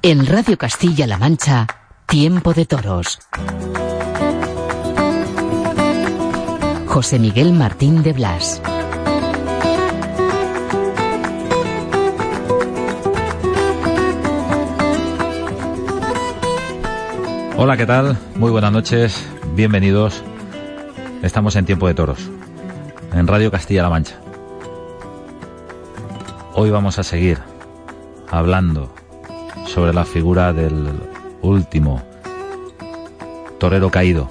En Radio Castilla-La Mancha, Tiempo de Toros. José Miguel Martín de Blas. Hola, ¿qué tal? Muy buenas noches, bienvenidos. Estamos en Tiempo de Toros, en Radio Castilla-La Mancha. Hoy vamos a seguir hablando sobre la figura del último torero caído,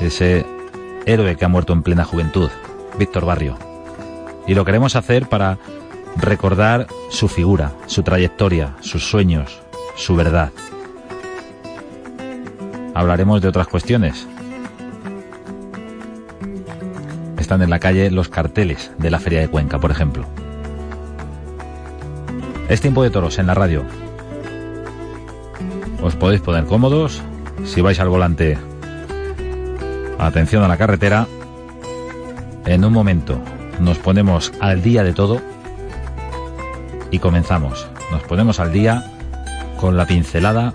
ese héroe que ha muerto en plena juventud, Víctor Barrio. Y lo queremos hacer para recordar su figura, su trayectoria, sus sueños, su verdad. Hablaremos de otras cuestiones. Están en la calle los carteles de la Feria de Cuenca, por ejemplo. Es tiempo de toros en la radio. Os podéis poner cómodos. Si vais al volante, atención a la carretera. En un momento nos ponemos al día de todo y comenzamos. Nos ponemos al día con la pincelada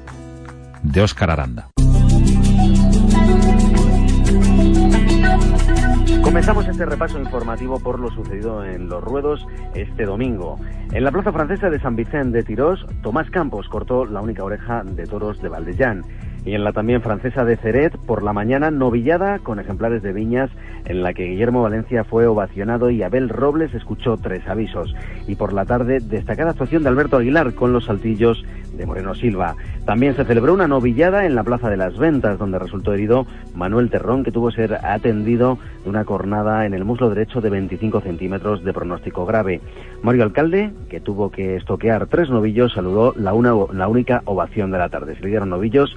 de Óscar Aranda. Comenzamos este repaso informativo por lo sucedido en los ruedos este domingo. En la plaza francesa de San Vicente de Tirós, Tomás Campos cortó la única oreja de toros de Valdellán. Y en la también francesa de Ceret, por la mañana, novillada con ejemplares de viñas, en la que Guillermo Valencia fue ovacionado y Abel Robles escuchó tres avisos. Y por la tarde, destacada actuación de Alberto Aguilar con los saltillos de Moreno Silva. También se celebró una novillada en la Plaza de las Ventas, donde resultó herido Manuel Terrón, que tuvo que ser atendido de una cornada en el muslo derecho de 25 centímetros de pronóstico grave. Mario Alcalde, que tuvo que estoquear tres novillos, saludó la, una, la única ovación de la tarde. Se le dieron novillos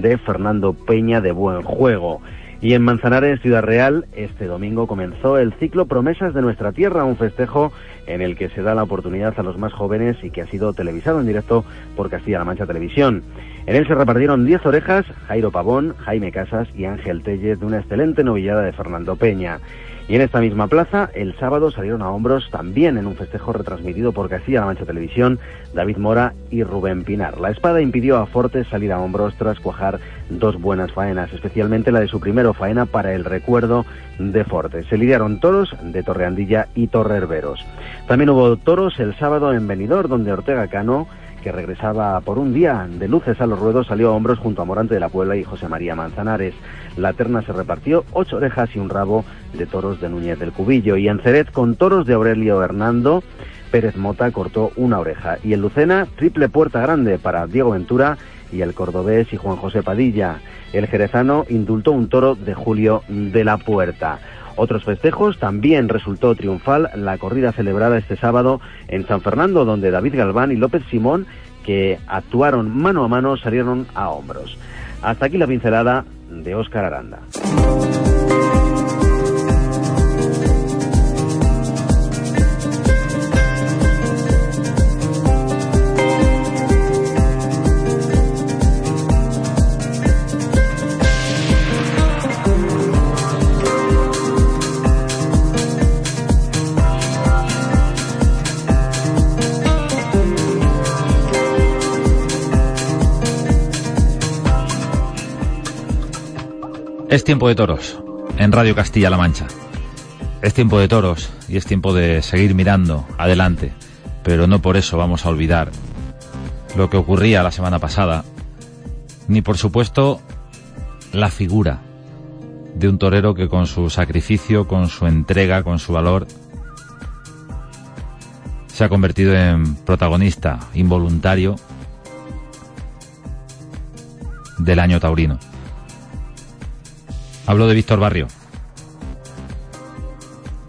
de Fernando Peña de Buen Juego. Y en Manzanares, Ciudad Real, este domingo comenzó el ciclo Promesas de nuestra tierra, un festejo en el que se da la oportunidad a los más jóvenes y que ha sido televisado en directo por Castilla-La Mancha Televisión. En él se repartieron 10 orejas, Jairo Pavón, Jaime Casas y Ángel Tellez de una excelente novillada de Fernando Peña. Y en esta misma plaza, el sábado salieron a hombros también en un festejo retransmitido por Castilla-La Mancha Televisión, David Mora y Rubén Pinar. La espada impidió a Fortes salir a hombros tras cuajar dos buenas faenas, especialmente la de su primero faena para el recuerdo de Fortes. Se lidiaron toros de Torreandilla y Torrerberos. También hubo toros el sábado en Benidorm, donde Ortega Cano que regresaba por un día de luces a los ruedos, salió a hombros junto a Morante de la Puebla y José María Manzanares. La terna se repartió ocho orejas y un rabo de toros de Núñez del Cubillo. Y en Ceret, con toros de Aurelio Hernando, Pérez Mota cortó una oreja. Y en Lucena, triple puerta grande para Diego Ventura y el cordobés y Juan José Padilla. El jerezano indultó un toro de Julio de la Puerta. Otros festejos también resultó triunfal la corrida celebrada este sábado en San Fernando, donde David Galván y López Simón, que actuaron mano a mano, salieron a hombros. Hasta aquí la pincelada de Óscar Aranda. Es tiempo de toros en Radio Castilla-La Mancha. Es tiempo de toros y es tiempo de seguir mirando adelante, pero no por eso vamos a olvidar lo que ocurría la semana pasada, ni por supuesto la figura de un torero que con su sacrificio, con su entrega, con su valor, se ha convertido en protagonista involuntario del año taurino. Hablo de Víctor Barrio.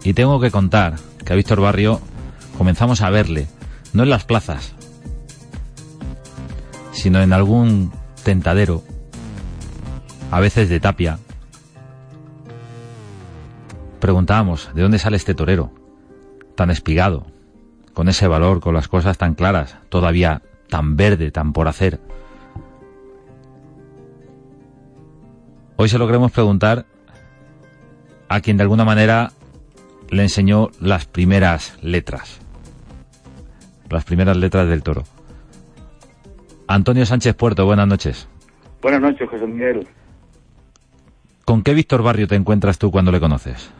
Y tengo que contar que a Víctor Barrio comenzamos a verle, no en las plazas, sino en algún tentadero, a veces de tapia. Preguntábamos, ¿de dónde sale este torero? Tan espigado, con ese valor, con las cosas tan claras, todavía tan verde, tan por hacer. Hoy se lo queremos preguntar a quien de alguna manera le enseñó las primeras letras. Las primeras letras del toro. Antonio Sánchez Puerto, buenas noches. Buenas noches, José Miguel. ¿Con qué Víctor Barrio te encuentras tú cuando le conoces?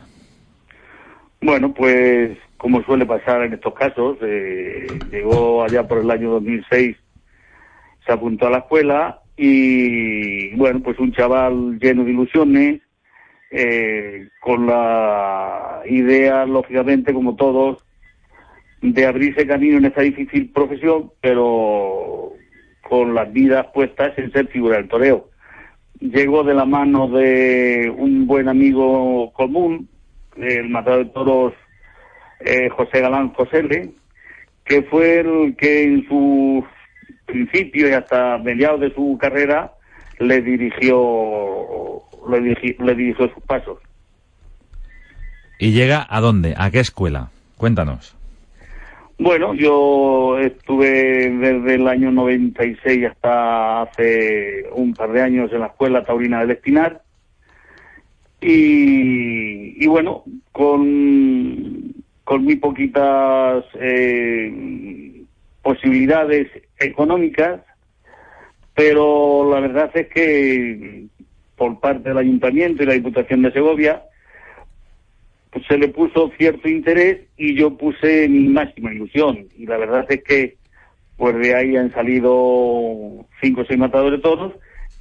Bueno, pues como suele pasar en estos casos, eh, llegó allá por el año 2006, se apuntó a la escuela y bueno, pues un chaval lleno de ilusiones, eh, con la idea, lógicamente, como todos, de abrirse camino en esta difícil profesión, pero con las vidas puestas en ser figura del toreo. Llegó de la mano de un buen amigo común, el matador de toros eh, José Galán José que fue el que en sus principio y hasta mediados de su carrera le dirigió le, dirigió sus pasos. ¿Y llega a dónde? ¿A qué escuela? Cuéntanos. Bueno, yo estuve desde el año 96 hasta hace un par de años en la Escuela Taurina del Espinar. Y, y bueno, con, con muy poquitas eh, posibilidades económicas, pero la verdad es que por parte del Ayuntamiento y la Diputación de Segovia pues se le puso cierto interés y yo puse mi máxima ilusión. Y la verdad es que pues de ahí han salido cinco o seis matadores todos,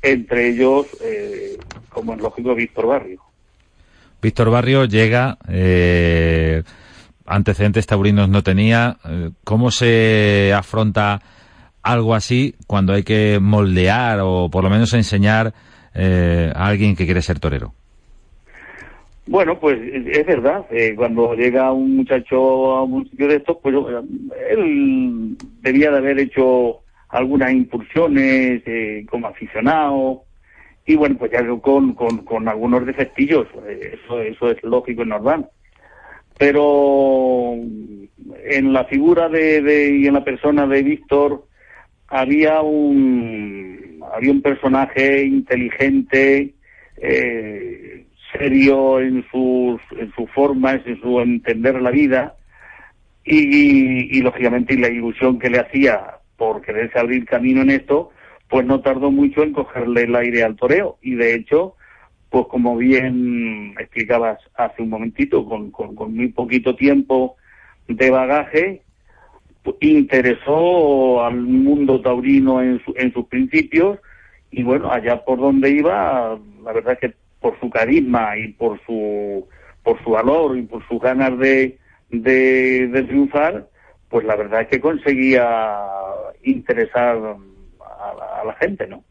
entre ellos, eh, como es lógico, Víctor Barrio. Víctor Barrio llega, eh, antecedentes taurinos no tenía. Eh, ¿Cómo se afronta algo así cuando hay que moldear o por lo menos enseñar eh, a alguien que quiere ser torero? Bueno, pues es verdad. Eh, cuando llega un muchacho a un sitio de estos, pues él debía de haber hecho algunas incursiones como aficionado y bueno, pues ya con, con, con algunos defectillos. Eso, eso es lógico y normal pero en la figura de, y en la persona de Víctor había un había un personaje inteligente eh, serio en sus en sus formas en su entender la vida y, y, lógicamente la ilusión que le hacía por quererse abrir camino en esto pues no tardó mucho en cogerle el aire al toreo y de hecho pues como bien explicabas hace un momentito, con, muy poquito tiempo de bagaje, pues, interesó al mundo taurino en, en sus principios y bueno, allá por donde iba, la verdad es que por su carisma y por su por su valor y por sus ganas de, de, triunfar, pues la verdad es que conseguía interesar a la gente, ¿no?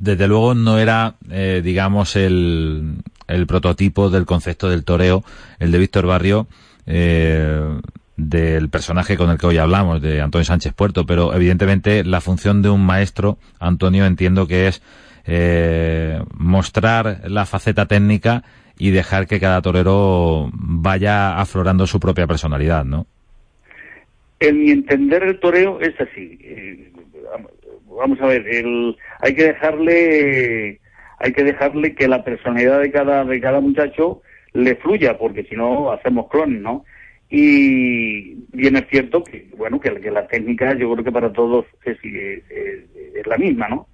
Desde luego no era, eh, digamos, el, el, prototipo del concepto del toreo, el de Víctor Barrio, eh, del personaje con el que hoy hablamos, de Antonio Sánchez Puerto, pero evidentemente la función de un maestro, Antonio, entiendo que es eh, mostrar la faceta técnica y dejar que cada torero vaya aflorando su propia personalidad, ¿no? En mi entender el toreo es así vamos a ver, el, hay que dejarle, hay que dejarle que la personalidad de cada, de cada muchacho le fluya, porque si no hacemos clones, ¿no? Y bien es cierto que, bueno, que, la técnica yo creo que para todos es, es, la misma, ¿no?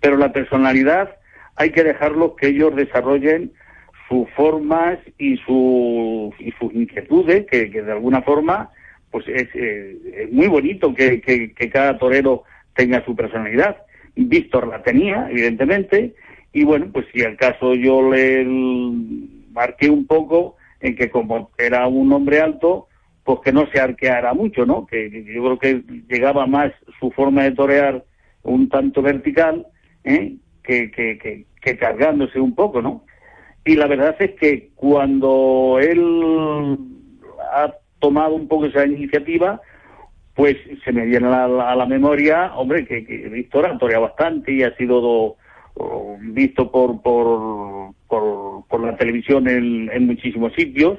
Pero la personalidad hay que dejarlo que ellos desarrollen sus formas y, sus y sus inquietudes, que, de alguna forma, pues es, es muy bonito que, que, que, cada torero tenga su personalidad. Víctor la tenía, evidentemente, y bueno, pues si al caso yo le marqué un poco en que como era un hombre alto, pues que no se arqueara mucho, ¿no? Que, yo creo que llegaba más su forma de torear un tanto vertical, ¿eh? que, que, que cargándose un poco, ¿no? Y la verdad es que cuando él ha tomado un poco esa iniciativa, pues se me viene a la, memoria, hombre, que, Víctor ha toreado bastante y ha sido visto por, por, por, la televisión en, en, muchísimos sitios.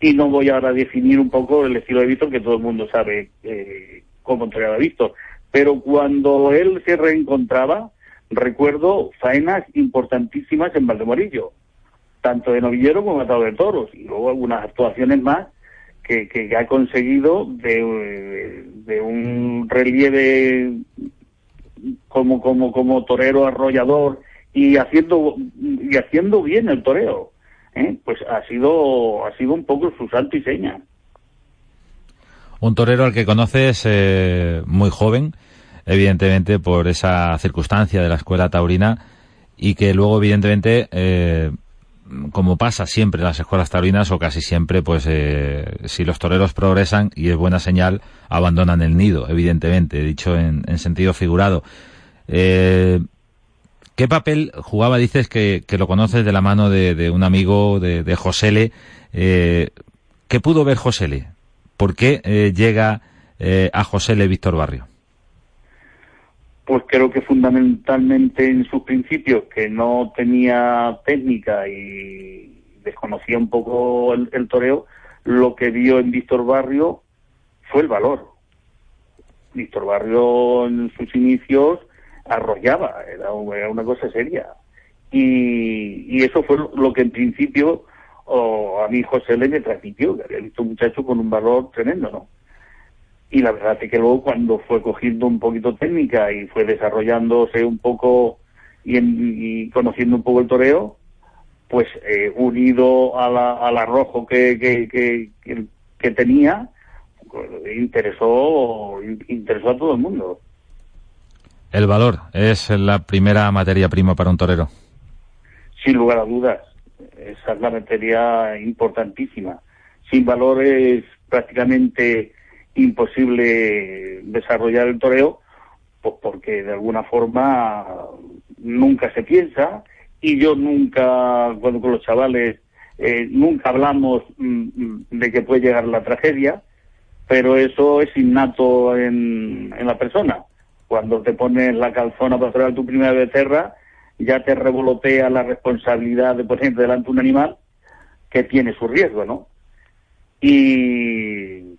Y no voy ahora a definir un poco el estilo de Víctor, que todo el mundo sabe eh, cómo toreaba Víctor. Pero cuando él se reencontraba, recuerdo faenas importantísimas en Valdemorillo, tanto de novillero como atado de toros, y luego algunas actuaciones más que, que ha conseguido de, de, un relieve como, como, como torero arrollador y haciendo, y haciendo bien el toreo. ¿eh? Pues ha sido, ha sido un poco su santo y seña. Un torero al que conoces eh, muy joven, evidentemente por esa circunstancia de la escuela taurina y que luego evidentemente eh, como pasa siempre en las escuelas taurinas o casi siempre, pues eh, si los toreros progresan y es buena señal, abandonan el nido, evidentemente, dicho en, sentido figurado. Eh, ¿Qué papel jugaba, dices que, lo conoces de la mano de, un amigo de, de Josele? Eh, ¿Qué pudo ver Josele? ¿Por qué llega a Josele Víctor Barrio? Pues creo que fundamentalmente en sus principios, que no tenía técnica y desconocía un poco el, toreo, lo que vio en Víctor Barrio fue el valor. Víctor Barrio en sus inicios arrollaba, era, una cosa seria. Y, eso fue lo que en principio a mi José le me transmitió, que había visto un muchacho con un valor tremendo, ¿no? Y la verdad es que luego cuando fue cogiendo un poquito técnica y fue desarrollándose un poco y, conociendo un poco el toreo, pues eh, unido a la, al arrojo que, que, que, tenía, interesó, interesó a todo el mundo. El valor es la primera materia prima para un torero. Sin lugar a dudas, esa es la materia importantísima. Sin valor es prácticamente imposible desarrollar el toreo, pues porque de alguna forma nunca se piensa y yo nunca, cuando con los chavales, eh, nunca hablamos mm, mm, de que puede llegar la tragedia, pero eso es innato en, en la persona. Cuando te pones la calzona para hacer tu primera becerra, ya te revolotea la responsabilidad de, por ejemplo, delante de un animal que tiene su riesgo, ¿no? Y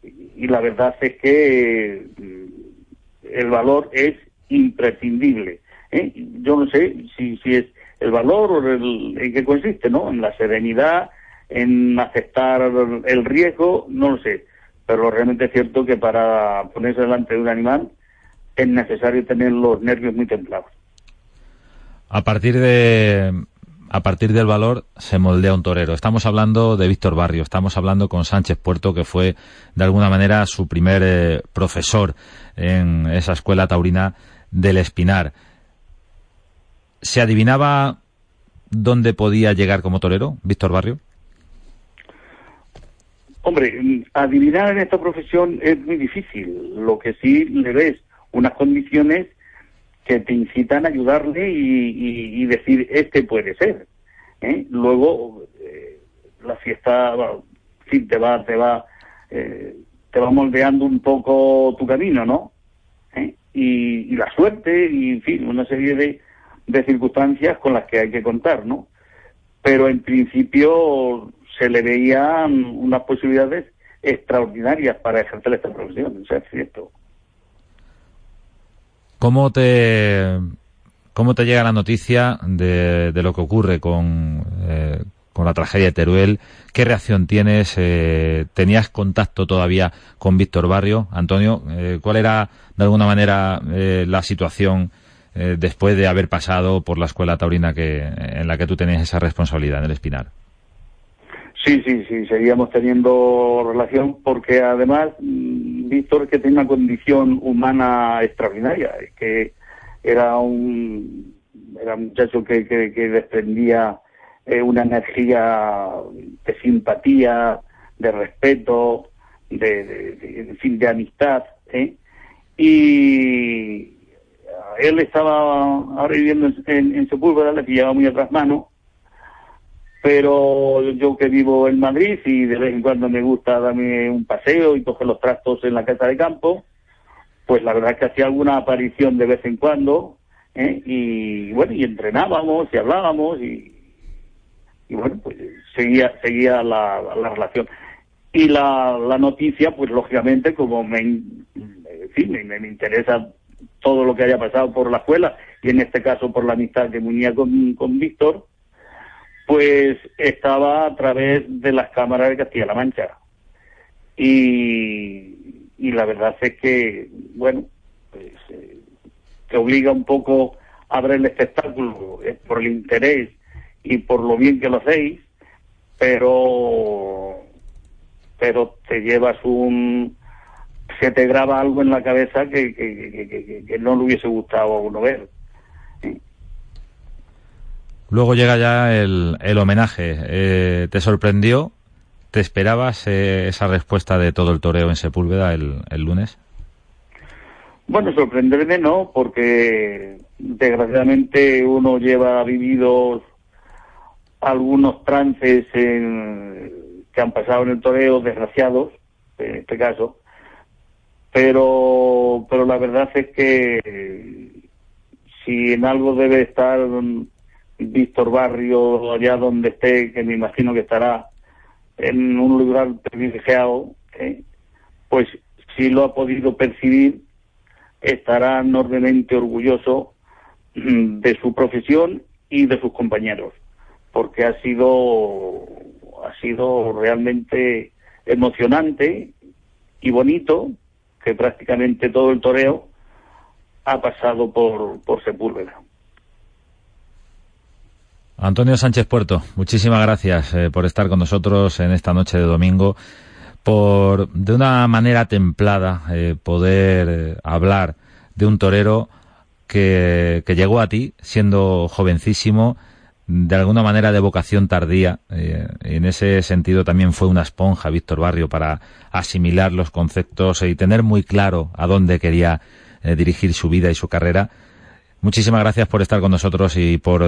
y la verdad es que mm, el valor es imprescindible. ¿eh? Yo no sé si, si es el valor o el, en qué consiste, ¿no? En la serenidad, en aceptar el riesgo, no lo sé. Pero realmente es cierto que para ponerse delante de un animal es necesario tener los nervios muy templados. A partir de a partir del valor se moldea un torero. Estamos hablando de Víctor Barrio, estamos hablando con Sánchez Puerto, que fue de alguna manera su primer eh, profesor en esa escuela taurina del Espinar. ¿Se adivinaba dónde podía llegar como torero, Víctor Barrio? Hombre, adivinar en esta profesión es muy difícil. Lo que sí le ves unas condiciones que te incitan a ayudarle y, decir, este puede ser. ¿eh? Luego, eh, la fiesta sí, te va, te va, eh, te va moldeando un poco tu camino, ¿no? Y, la suerte, y en fin, una serie de, de circunstancias con las que hay que contar, ¿no? Pero en principio se le veían unas posibilidades extraordinarias para ejercer esta profesión, o sea, es cierto. ¿Cómo te, cómo te llega la noticia de, lo que ocurre con, eh, con la tragedia de Teruel? ¿Qué reacción tienes? Eh, ¿Tenías contacto todavía con Víctor Barrio? Antonio, eh, ¿cuál era de alguna manera la situación después de haber pasado por la escuela taurina que, en la que tú tenías esa responsabilidad en el Espinar? Sí, sí, sí, seguíamos teniendo relación porque además mm, Víctor que tiene una condición humana extraordinaria, que era un, era un muchacho que, que, desprendía eh, una energía de simpatía, de respeto, de, de, de, amistad, ¿eh? y él estaba ahora viviendo en, en, Sepúlveda, le pillaba muy atrás mano, pero yo que vivo en Madrid y de vez en cuando me gusta darme un paseo y coger los trastos en la casa de campo, pues la verdad es que hacía alguna aparición de vez en cuando, ¿eh? y bueno, y entrenábamos y hablábamos y, y bueno, pues seguía, seguía la, la relación. Y la, la noticia, pues lógicamente, como me, en me, me, interesa todo lo que haya pasado por la escuela y en este caso por la amistad que unía con, con Víctor, pues estaba a través de las cámaras de Castilla-La Mancha. Y, y la verdad es que, bueno, pues, eh, te obliga un poco a ver el espectáculo por el interés y por lo bien que lo hacéis, pero pero te llevas un se te graba algo en la cabeza que, que, no le hubiese gustado a uno ver. Luego llega ya el, el homenaje. Eh, ¿Te sorprendió? ¿Te esperabas eh, esa respuesta de todo el toreo en Sepúlveda el, el lunes? Bueno, sorprenderme no, porque desgraciadamente uno lleva vivido algunos trances que han pasado en el toreo, desgraciados, en este caso, pero, pero la verdad es que si en algo debe estar Víctor Barrio allá donde esté, que me imagino que estará en un lugar privilegiado, ¿eh? pues si lo ha podido percibir, estará enormemente orgulloso mm, de su profesión y de sus compañeros, porque ha sido, ha sido realmente emocionante y bonito que prácticamente todo el toreo ha pasado por, por Sepúlveda. Antonio Sánchez Puerto, muchísimas gracias eh, por estar con nosotros en esta noche de domingo, por de una manera templada eh, poder eh, hablar de un torero que, que, llegó a ti siendo jovencísimo, de alguna manera de vocación tardía. Eh, en ese sentido también fue una esponja Víctor Barrio para asimilar los conceptos y tener muy claro a dónde quería dirigir su vida y su carrera. Muchísimas gracias por estar con nosotros y por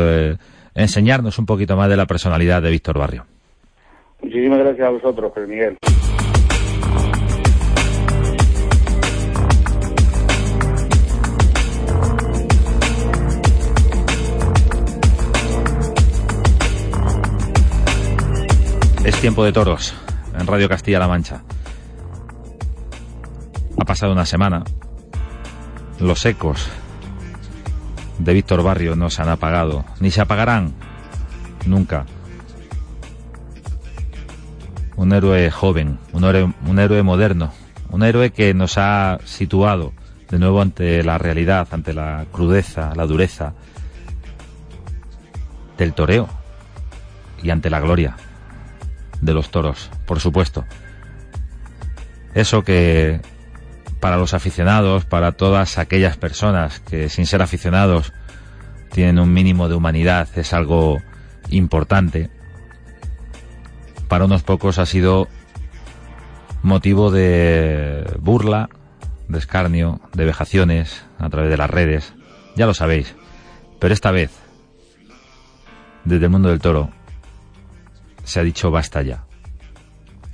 enseñarnos un poquito más de la personalidad de Víctor Barrio. Muchísimas gracias a vosotros, Miguel. Es tiempo de toros en Radio Castilla-La Mancha. Ha pasado una semana. Los ecos de Víctor Barrio no se han apagado, ni se apagarán nunca. Un héroe joven, un héroe, un héroe moderno, un héroe que nos ha situado de nuevo ante la realidad, ante la crudeza, la dureza del toreo y ante la gloria de los toros, por supuesto. Eso que para los aficionados, para todas aquellas personas que sin ser aficionados tienen un mínimo de humanidad, es algo importante. Para unos pocos ha sido motivo de burla, de escarnio, de vejaciones a través de las redes. Ya lo sabéis. Pero esta vez, desde el mundo del toro, se ha dicho basta ya.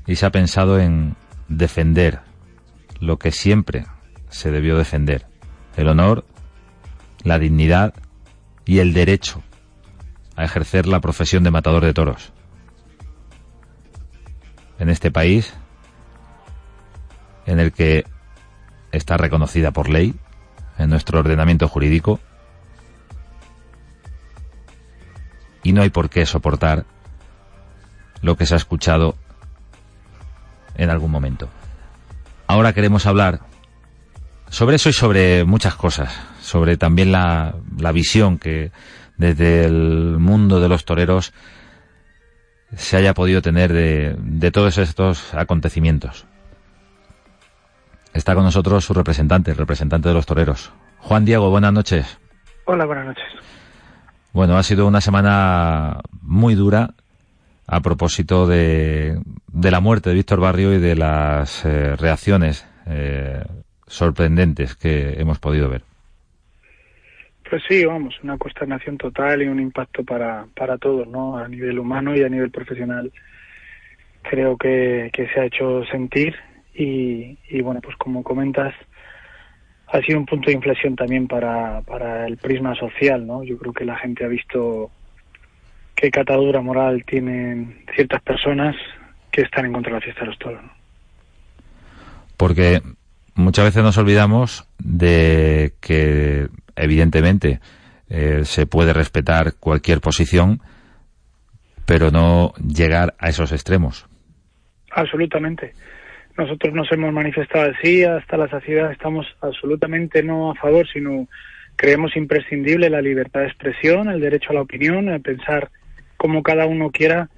Y se ha pensado en defender lo que siempre se debió defender. El honor, la dignidad y el derecho a ejercer la profesión de matador de toros. En este país, en el que está reconocida por ley, en nuestro ordenamiento jurídico, y no hay por qué soportar lo que se ha escuchado en algún momento. Ahora queremos hablar sobre eso y sobre muchas cosas, sobre también la, la visión que desde el mundo de los toreros se haya podido tener de, de todos estos acontecimientos. Está con nosotros su representante, el representante de los toreros. Juan Diego, buenas noches. Hola, buenas noches. Bueno, ha sido una semana muy dura a propósito de, de la muerte de Víctor Barrio y de las eh, reacciones eh, sorprendentes que hemos podido ver. Pues sí, vamos, una consternación total y un impacto para, para todos, ¿no? A nivel humano y a nivel profesional. Creo que, se ha hecho sentir y, y bueno, pues como comentas, ha sido un punto de inflexión también para, para el prisma social, ¿no? Yo creo que la gente ha visto qué catadura moral tienen ciertas personas que están en contra de la fiesta de los toros. ¿no? Porque muchas veces nos olvidamos de que, evidentemente, eh, se puede respetar cualquier posición, pero no llegar a esos extremos. Absolutamente. Nosotros nos hemos manifestado así hasta la saciedad. Estamos absolutamente no a favor, sino creemos imprescindible la libertad de expresión, el derecho a la opinión, a pensar como cada uno quiera,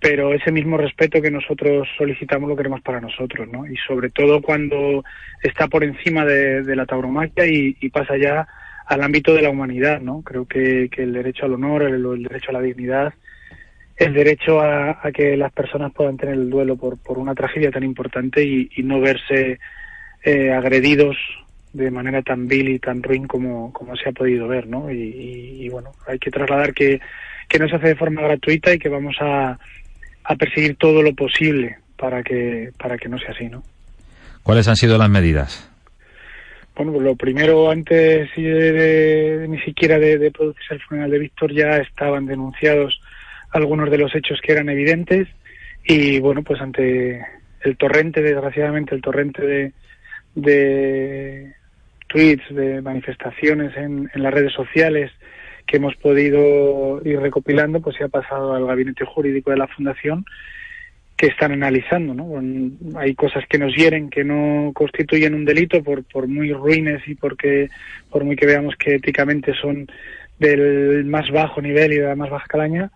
pero ese mismo respeto que nosotros solicitamos lo queremos para nosotros, ¿no? Y sobre todo cuando está por encima de, la tauromaquia y, pasa ya al ámbito de la humanidad, ¿no? Creo que, que el derecho al honor, el, el, derecho a la dignidad, el derecho a, que las personas puedan tener el duelo por, una tragedia tan importante y, no verse eh, agredidos de manera tan vil y tan ruin como, se ha podido ver, ¿no? Y, y bueno, hay que trasladar que que no se hace de forma gratuita y que vamos a, a perseguir todo lo posible para que para que no sea así, ¿no? ¿Cuáles han sido las medidas? Bueno, pues lo primero, antes de, de, ni siquiera de, de, producirse el funeral de Víctor, ya estaban denunciados algunos de los hechos que eran evidentes y, bueno, pues ante el torrente, desgraciadamente, el torrente de, de tweets, de manifestaciones en, en las redes sociales, que hemos podido ir recopilando, pues se ha pasado al gabinete jurídico de la Fundación que están analizando, ¿no? Hay cosas que nos hieren, que no constituyen un delito por, por muy ruines y porque, por muy que veamos que éticamente son del más bajo nivel y de la más baja calaña,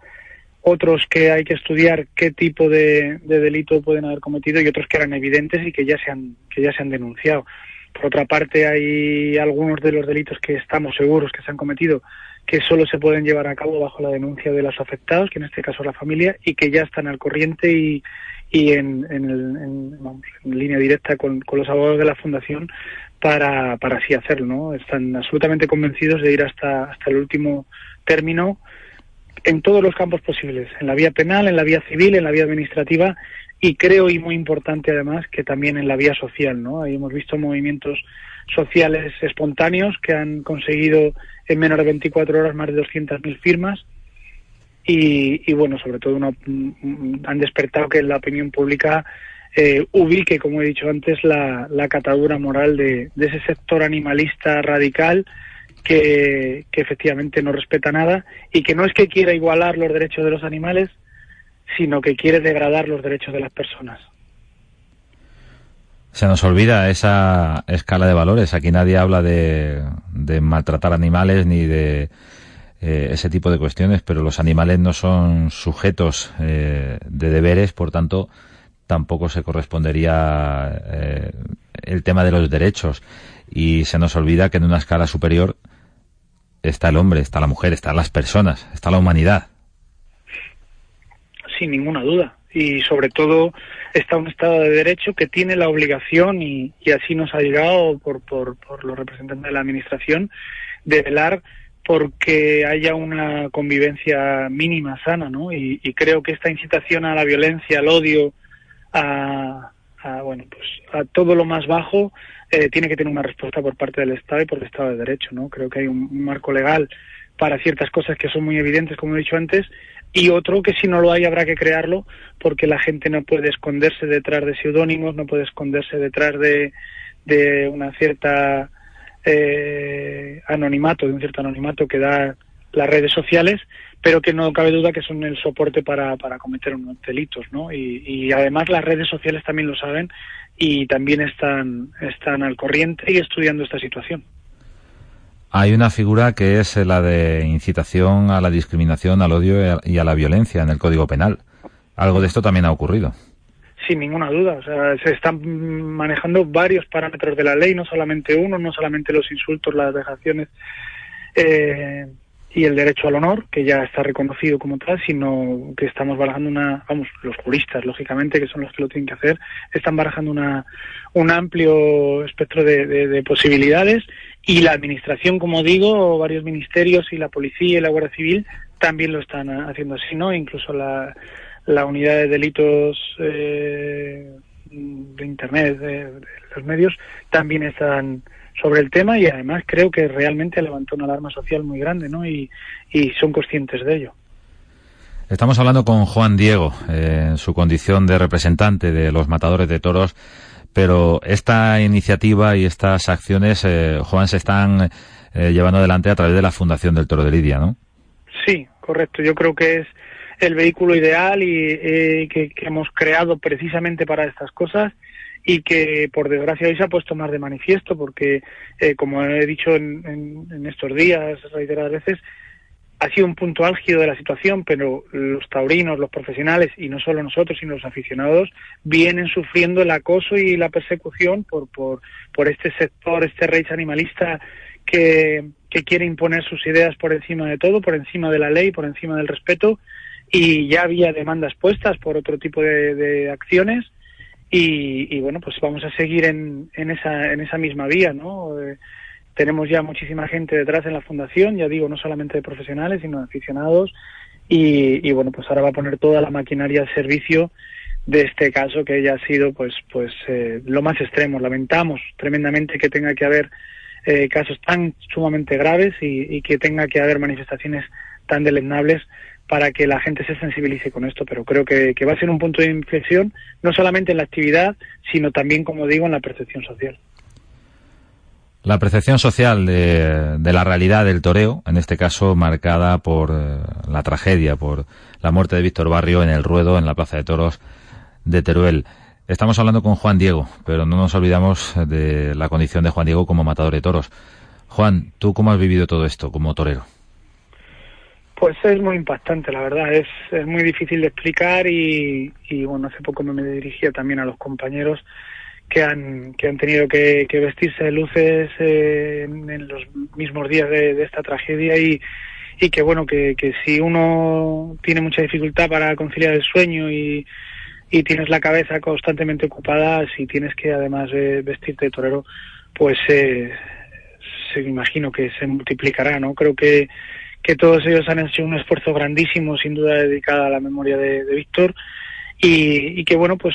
otros que hay que estudiar qué tipo de, de, delito pueden haber cometido y otros que eran evidentes y que ya se han, que ya se han denunciado. Por otra parte, hay algunos de los delitos que estamos seguros que se han cometido que solo se pueden llevar a cabo bajo la denuncia de los afectados, que en este caso es la familia, y que ya están al corriente y, en, en, el, en, vamos, en línea directa con, con, los abogados de la Fundación para, para así hacerlo. ¿no? Están absolutamente convencidos de ir hasta, hasta el último término en todos los campos posibles, en la vía penal, en la vía civil, en la vía administrativa y creo, y muy importante además, que también en la vía social. ¿no? Ahí hemos visto movimientos sociales espontáneos que han conseguido en menos de 24 horas más de 200.000 firmas y, y, bueno, sobre todo una, han despertado que la opinión pública eh, ubique, como he dicho antes, la, la catadura moral de, de, ese sector animalista radical que, que efectivamente no respeta nada y que no es que quiera igualar los derechos de los animales, sino que quiere degradar los derechos de las personas. Se nos olvida esa escala de valores. Aquí nadie habla de, maltratar animales ni de eh, ese tipo de cuestiones, pero los animales no son sujetos eh, de deberes, por tanto, tampoco se correspondería eh, el tema de los derechos. Y se nos olvida que en una escala superior está el hombre, está la mujer, están las personas, está la humanidad. Sin ninguna duda y sobre todo está un Estado de Derecho que tiene la obligación, y, y así nos ha llegado por, por, por, los representantes de la Administración, de velar porque haya una convivencia mínima sana, ¿no? Y, creo que esta incitación a la violencia, al odio, a, a bueno, pues a todo lo más bajo, eh, tiene que tener una respuesta por parte del Estado y por el Estado de Derecho, ¿no? Creo que hay un marco legal para ciertas cosas que son muy evidentes, como he dicho antes, y otro que si no lo hay habrá que crearlo porque la gente no puede esconderse detrás de seudónimos, no puede esconderse detrás de, de una cierta eh, anonimato, de un cierto anonimato que da las redes sociales, pero que no cabe duda que son el soporte para, para cometer unos delitos, ¿no? Y, y además las redes sociales también lo saben y también están, están al corriente y estudiando esta situación. Hay una figura que es la de incitación a la discriminación, al odio y a la violencia en el Código Penal. Algo de esto también ha ocurrido. Sin ninguna duda. O sea, se están manejando varios parámetros de la ley, no solamente uno, no solamente los insultos, las vejaciones eh, y el derecho al honor, que ya está reconocido como tal, sino que estamos barajando una, vamos, los juristas, lógicamente, que son los que lo tienen que hacer, están barajando una, un amplio espectro de posibilidades Y la administración, como digo, varios ministerios y la policía y la Guardia Civil también lo están haciendo así, ¿no? Incluso la, la unidad de delitos eh, de Internet, de, los medios, también están sobre el tema y además creo que realmente levantó una alarma social muy grande, ¿no? Y, son conscientes de ello. Estamos hablando con Juan Diego, eh, en su condición de representante de los matadores de toros, pero esta iniciativa y estas acciones, eh, Juan, se están eh, llevando adelante a través de la Fundación del Toro de Lidia, ¿no? Sí, correcto. Yo creo que es el vehículo ideal y que, hemos creado precisamente para estas cosas y que por desgracia hoy se ha puesto más de manifiesto porque, como he dicho en, en estos días reiteradas veces, ha sido un punto álgido de la situación, pero los taurinos, los profesionales, y no solo nosotros, sino los aficionados, vienen sufriendo el acoso y la persecución por, por, por este sector, este rey animalista que, que quiere imponer sus ideas por encima de todo, por encima de la ley, por encima del respeto, y ya había demandas puestas por otro tipo de, acciones, y, y, bueno, pues vamos a seguir en, en, esa, en esa misma vía, ¿no? Eh, tenemos ya muchísima gente detrás en la fundación, ya digo, no solamente de profesionales, sino de aficionados, y, bueno, pues ahora va a poner toda la maquinaria al servicio de este caso que ya ha sido pues pues eh, lo más extremo. Lamentamos tremendamente que tenga que haber eh, casos tan sumamente graves y, que tenga que haber manifestaciones tan deleznables para que la gente se sensibilice con esto, pero creo que, que va a ser un punto de inflexión no solamente en la actividad, sino también, como digo, en la percepción social. La percepción social de, la realidad del toreo, en este caso marcada por eh, la tragedia, por la muerte de Víctor Barrio en el ruedo en la Plaza de Toros de Teruel. Estamos hablando con Juan Diego, pero no nos olvidamos de la condición de Juan Diego como matador de toros. Juan, ¿tú cómo has vivido todo esto como torero? Pues es muy impactante, la verdad. Es, es muy difícil de explicar y, bueno, hace poco me dirigía también a los compañeros que han, que han tenido que, vestirse de luces eh, en, los mismos días de, esta tragedia y, y que bueno, que, que, si uno tiene mucha dificultad para conciliar el sueño y, y tienes la cabeza constantemente ocupada, si tienes que además vestirte de torero, pues eh, se imagino que se multiplicará, ¿no? Creo que, que todos ellos han hecho un esfuerzo grandísimo, sin duda dedicado a la memoria de, de Víctor y, y que bueno, pues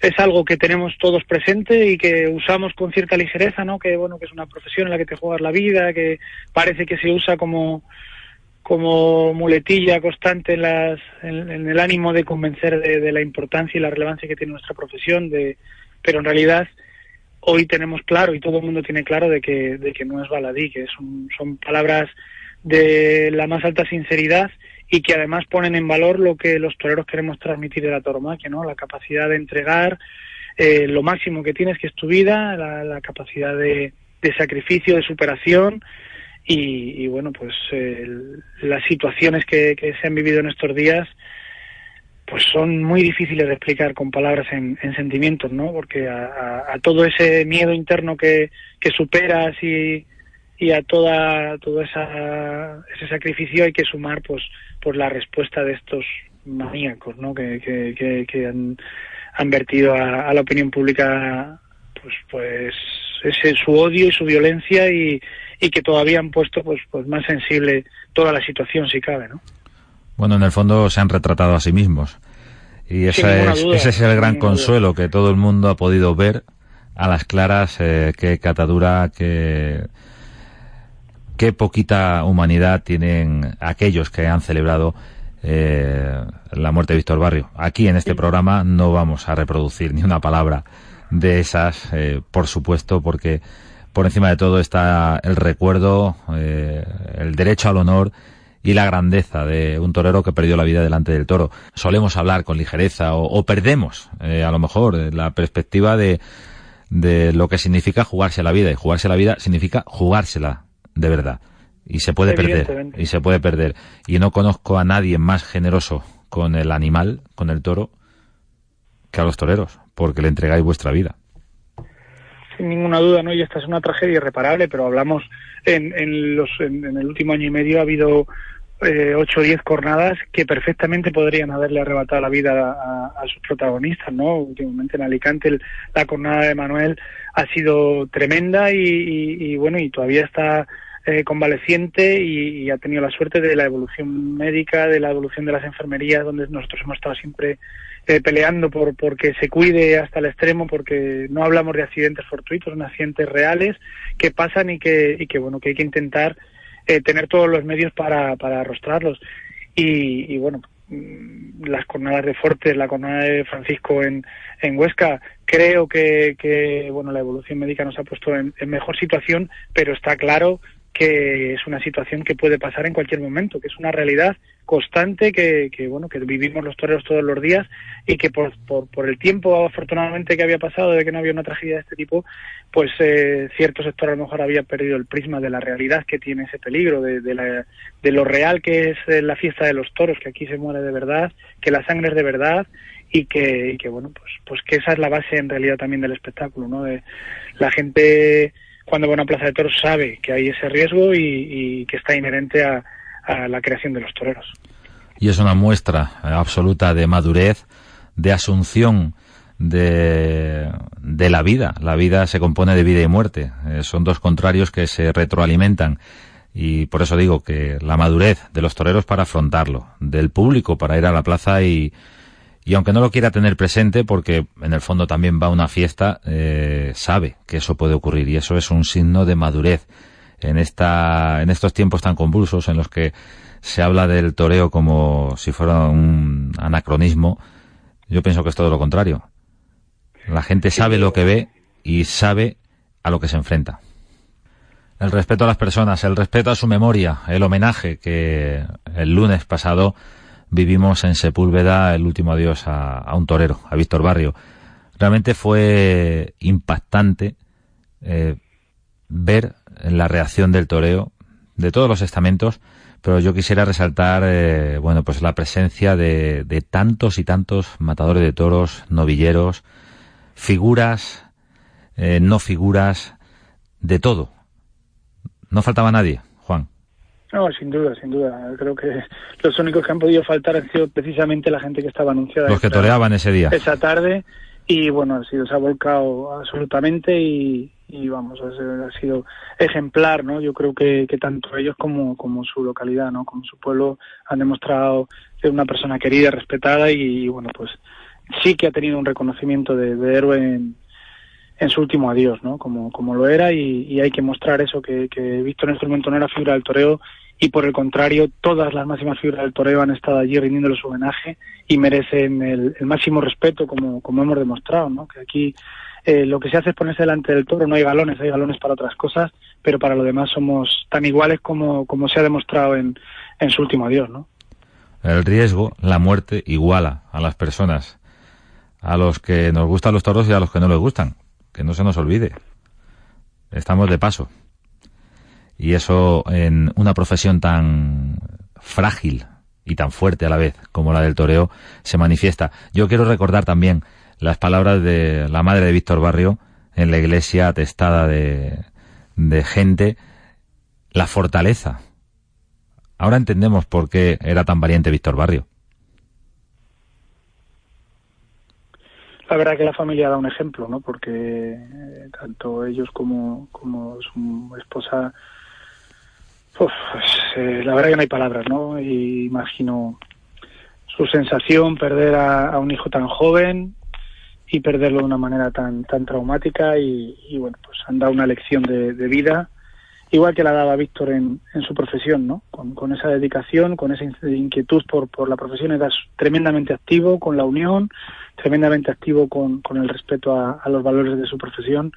es algo que tenemos todos presente y que usamos con cierta ligereza, ¿no? Que bueno, que es una profesión en la que te juegas la vida, que parece que se usa como como muletilla constante en, las, en, el ánimo de convencer de, la importancia y la relevancia que tiene nuestra profesión, de, pero en realidad hoy tenemos claro y todo el mundo tiene claro de que, de que no es baladí, que son, son palabras de la más alta sinceridad y que además ponen en valor lo que los toreros queremos transmitir de la tauromaquia, ¿no? La capacidad de entregar eh, lo máximo que tienes, que es tu vida, la, capacidad de, sacrificio, de superación y, bueno, pues las situaciones que, se han vivido en estos días pues son muy difíciles de explicar con palabras en, sentimientos, ¿no? Porque a, todo ese miedo interno que, que superas y, y a toda todo esa, ese sacrificio hay que sumar pues por la respuesta de estos maníacos ¿no? que, que, que, han, han, vertido a, la opinión pública pues pues ese su odio y su violencia y, y que todavía han puesto pues pues más sensible toda la situación si cabe ¿no? bueno en el fondo se han retratado a sí mismos y esa es, ese es el gran consuelo que todo el mundo ha podido ver a las claras eh, qué catadura que qué poquita humanidad tienen aquellos que han celebrado eh, la muerte de Víctor Barrio. Aquí en este programa no vamos a reproducir ni una palabra de esas, eh, por supuesto, porque por encima de todo está el recuerdo, eh, el derecho al honor y la grandeza de un torero que perdió la vida delante del toro. Solemos hablar con ligereza o, o perdemos, a lo mejor, la perspectiva de, de lo que significa jugarse la vida. Y jugarse la vida significa jugársela de verdad. Y se puede perder. Y se puede perder. Y no conozco a nadie más generoso con el animal, con el toro, que a los toreros, porque le entregáis vuestra vida. Sin ninguna duda, ¿no? Y esta es una tragedia irreparable, pero hablamos en, en, los, en, el último año y medio ha habido eh, 8 o 10 cornadas que perfectamente podrían haberle arrebatado la vida a, sus protagonistas, ¿no? Últimamente en Alicante la cornada de Manuel ha sido tremenda y, bueno, y todavía está eh, convaleciente y, ha tenido la suerte de la evolución médica, de la evolución de las enfermerías, donde nosotros hemos estado siempre eh, peleando por porque se cuide hasta el extremo, porque no hablamos de accidentes fortuitos, son accidentes reales que pasan y que, y que bueno, que hay que intentar eh, tener todos los medios para, para arrostrarlos. Y, bueno, mm, las jornadas de Fortes, la jornada de Francisco en, en Huesca, creo que, que bueno la evolución médica nos ha puesto en, mejor situación, pero está claro que es una situación que puede pasar en cualquier momento, que es una realidad constante que, que bueno que vivimos los toreros todos los días y que por, por, por, el tiempo afortunadamente que había pasado de que no había una tragedia de este tipo pues eh, cierto sector a lo mejor había perdido el prisma de la realidad que tiene ese peligro de, de, la, de lo real que es eh, la fiesta de los toros que aquí se muere de verdad que la sangre es de verdad y que, y que bueno pues pues que esa es la base en realidad también del espectáculo no de la gente cuando va a una plaza de toros sabe que hay ese riesgo y, que está inherente a la creación de los toreros. Y es una muestra absoluta de madurez, de asunción de, de la vida. La vida se compone de vida y muerte. Eh, son dos contrarios que se retroalimentan. Y por eso digo que la madurez de los toreros para afrontarlo, del público para ir a la plaza y, y aunque no lo quiera tener presente, porque en el fondo también va a una fiesta, eh, sabe que eso puede ocurrir y eso es un signo de madurez en, esta, en estos tiempos tan convulsos en los que se habla del toreo como si fuera un anacronismo, yo pienso que es todo lo contrario. La gente sabe lo que ve y sabe a lo que se enfrenta. El respeto a las personas, el respeto a su memoria, el homenaje que el lunes pasado vivimos en Sepúlveda, el último adiós a, un torero, a Víctor Barrio. Realmente fue impactante eh, ver la reacción del toreo de todos los estamentos, pero yo quisiera resaltar, eh, bueno, pues la presencia de, de, tantos y tantos matadores de toros, novilleros, figuras, eh, no figuras, de todo. No faltaba nadie. No, sin duda, sin duda. Creo que los únicos que han podido faltar han sido precisamente la gente que estaba anunciada. Los que toreaban ese día. Esa tarde. Y bueno, ha sido, se ha volcado absolutamente y, y vamos, ha sido ejemplar, ¿no? Yo creo que, que tanto ellos como, como su localidad, ¿no? Como su pueblo han demostrado ser una persona querida, respetada y, bueno, pues sí que ha tenido un reconocimiento de, héroe en, en, su último adiós, ¿no? Como, como lo era y, hay que mostrar eso, que, que Víctor Instrumento no era figura del toreo y por el contrario, todas las máximas figuras del toreo han estado allí rindiéndole su homenaje y merecen el, el máximo respeto como, como hemos demostrado, ¿no? Que aquí eh, lo que se hace es ponerse delante del toro, no hay galones, hay galones para otras cosas, pero para lo demás somos tan iguales como, como se ha demostrado en, en su último adiós, ¿no? El riesgo, la muerte, iguala a las personas, a los que nos gustan los toros y a los que no les gustan, que no se nos olvide. Estamos de paso. Y eso en una profesión tan frágil y tan fuerte a la vez como la del toreo se manifiesta. Yo quiero recordar también las palabras de la madre de Víctor Barrio en la iglesia atestada de, de gente, la fortaleza. Ahora entendemos por qué era tan valiente Víctor Barrio. La verdad que la familia da un ejemplo, ¿no? Porque eh, tanto ellos como, como su esposa, pues, eh, la verdad que no hay palabras, ¿no? Y imagino su sensación perder a, un hijo tan joven, y perderlo de una manera tan tan traumática y, bueno pues han dado una lección de, vida igual que la daba Víctor en, en su profesión no con, con, esa dedicación con esa inquietud por, por la profesión era tremendamente activo con la unión tremendamente activo con, con el respeto a, los valores de su profesión.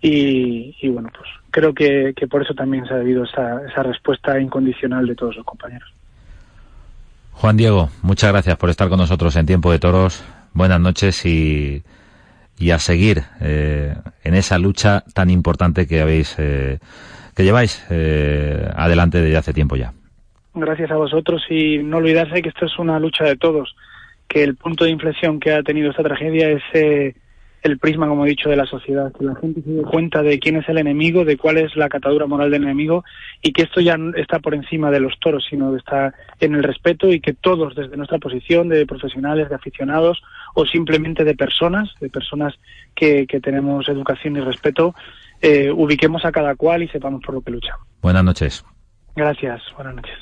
Y, y bueno pues creo que, que, por eso también se ha debido esa, esa respuesta incondicional de todos los compañeros. Juan Diego, muchas gracias por estar con nosotros en Tiempo de Toros. Buenas noches y, y a seguir eh, en esa lucha tan importante que habéis eh, que lleváis eh, adelante desde hace tiempo ya. Gracias a vosotros y no olvidarse que esto es una lucha de todos, que el punto de inflexión que ha tenido esta tragedia es el prisma, como he dicho, de la sociedad, que la gente se dé cuenta de quién es el enemigo, de cuál es la catadura moral del enemigo y que esto ya está por encima de los toros, sino que está en el respeto y que todos, desde nuestra posición de profesionales, de aficionados o simplemente de personas, de personas que, que tenemos educación y respeto, eh, ubiquemos a cada cual y sepamos por lo que lucha. Buenas noches. Gracias, buenas noches.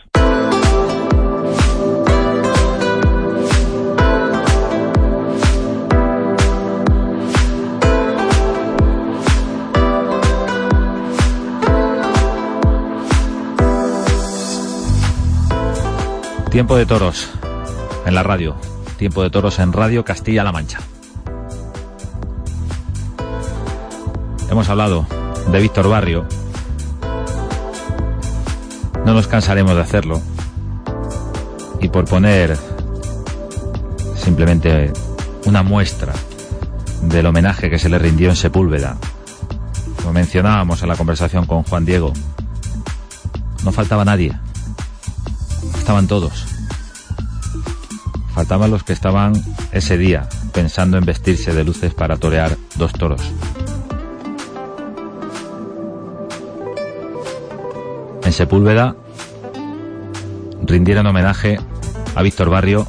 Tiempo de toros en la radio. Tiempo de toros en Radio Castilla-La Mancha. Hemos hablado de Víctor Barrio. No nos cansaremos de hacerlo. Y por poner simplemente una muestra del homenaje que se le rindió en Sepúlveda, como mencionábamos en la conversación con Juan Diego, no faltaba nadie estaban todos. Faltaban los que estaban ese día pensando en vestirse de luces para torear dos toros. En Sepúlveda rindieron homenaje a Víctor Barrio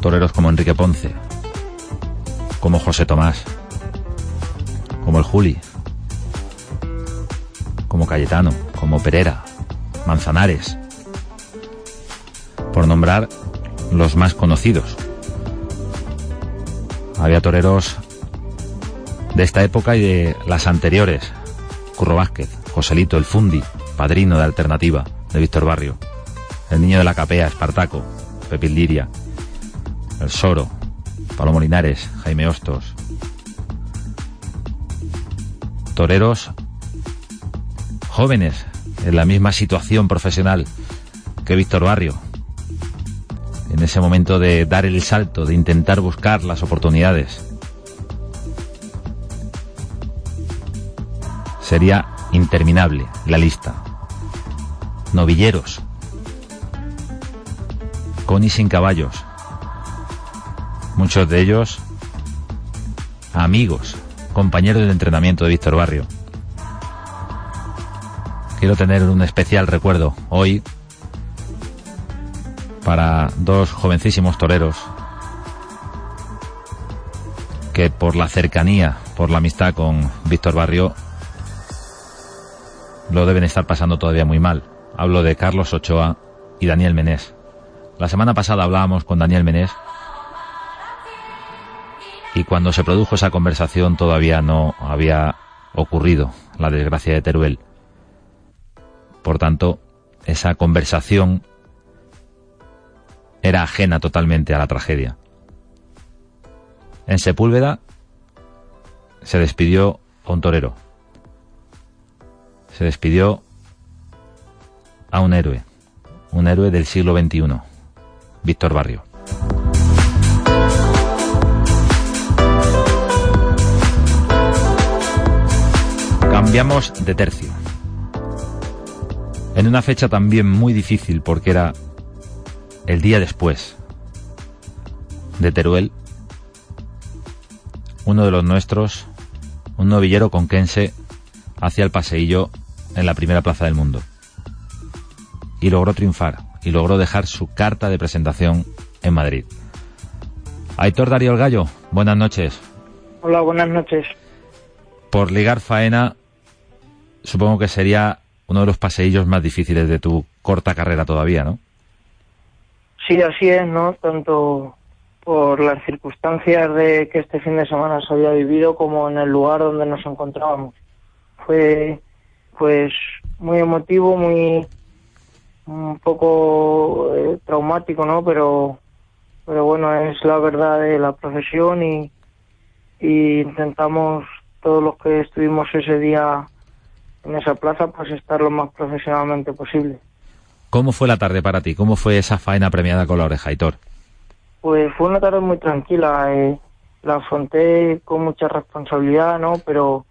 toreros como Enrique Ponce, como José Tomás, como el Juli, como Cayetano, como Perera, Manzanares, por nombrar los más conocidos. Había toreros de esta época y de las anteriores. Curro Vázquez, Joselito el Fundi, padrino de alternativa de Víctor Barrio. El niño de la capea, Espartaco, Pepil Liria. El Soro, Palomo Linares, Jaime Hostos. Toreros jóvenes en la misma situación profesional que Víctor Barrio, en ese momento de dar el salto, de intentar buscar las oportunidades. Sería interminable la lista. Novilleros. Con y sin caballos. Muchos de ellos amigos, compañeros de entrenamiento de Víctor Barrio. Quiero tener un especial recuerdo hoy para dos jovencísimos toreros que por la cercanía, por la amistad con Víctor Barrio, lo deben estar pasando todavía muy mal. Hablo de Carlos Ochoa y Daniel Menés. La semana pasada hablábamos con Daniel Menés y cuando se produjo esa conversación todavía no había ocurrido la desgracia de Teruel. Por tanto, esa conversación era ajena totalmente a la tragedia. En Sepúlveda se despidió a un torero. Se despidió a un héroe, un héroe del siglo XXI, Víctor Barrio. Cambiamos de tercio. En una fecha también muy difícil porque era el día después de Teruel, uno de los nuestros, un novillero conquense, hacia el paseillo en la primera plaza del mundo. Y logró triunfar, y logró dejar su carta de presentación en Madrid. Aitor Darío el Gallo, buenas noches. Hola, buenas noches. Por ligar faena, supongo que sería uno de los paseillos más difíciles de tu corta carrera todavía, ¿no? Sí, así es, ¿no? Tanto por las circunstancias de que este fin de semana se había vivido como en el lugar donde nos encontrábamos. Fue pues muy emotivo, muy un poco eh, traumático, ¿no? Pero pero bueno, es la verdad de la profesión y, y intentamos todos los que estuvimos ese día en esa plaza pues estar lo más profesionalmente posible. ¿Cómo fue la tarde para ti? ¿Cómo fue esa faena premiada con la oreja, Hitor? Pues fue una tarde muy tranquila. Eh, la afronté con mucha responsabilidad, ¿no? Pero,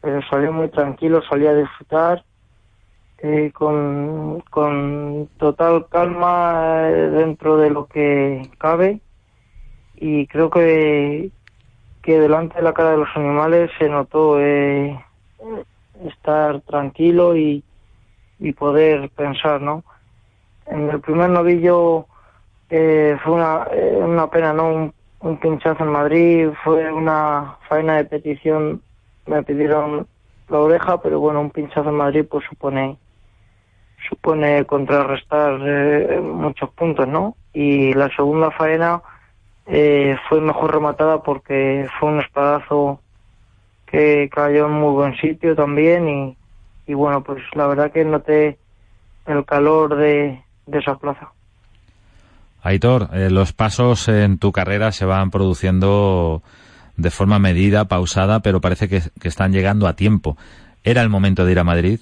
pero salí muy tranquilo, salí a disfrutar eh, con, con total calma eh, dentro de lo que cabe. Y creo que, que delante de la cara de los animales se notó eh, estar tranquilo y, y poder pensar, ¿no? En el primer novillo eh, fue una, eh, una pena, ¿no? Un, pinchazo en Madrid, fue una faena de petición, me pidieron la oreja, pero bueno, un pinchazo en Madrid pues supone supone contrarrestar eh, muchos puntos, ¿no? Y la segunda faena eh, fue mejor rematada porque fue un espadazo que cayó en muy buen sitio también y, y bueno, pues la verdad que noté el calor de, de esa plaza. Aitor, eh, los pasos en tu carrera se van produciendo de forma medida, pausada, pero parece que, que están llegando a tiempo. ¿Era el momento de ir a Madrid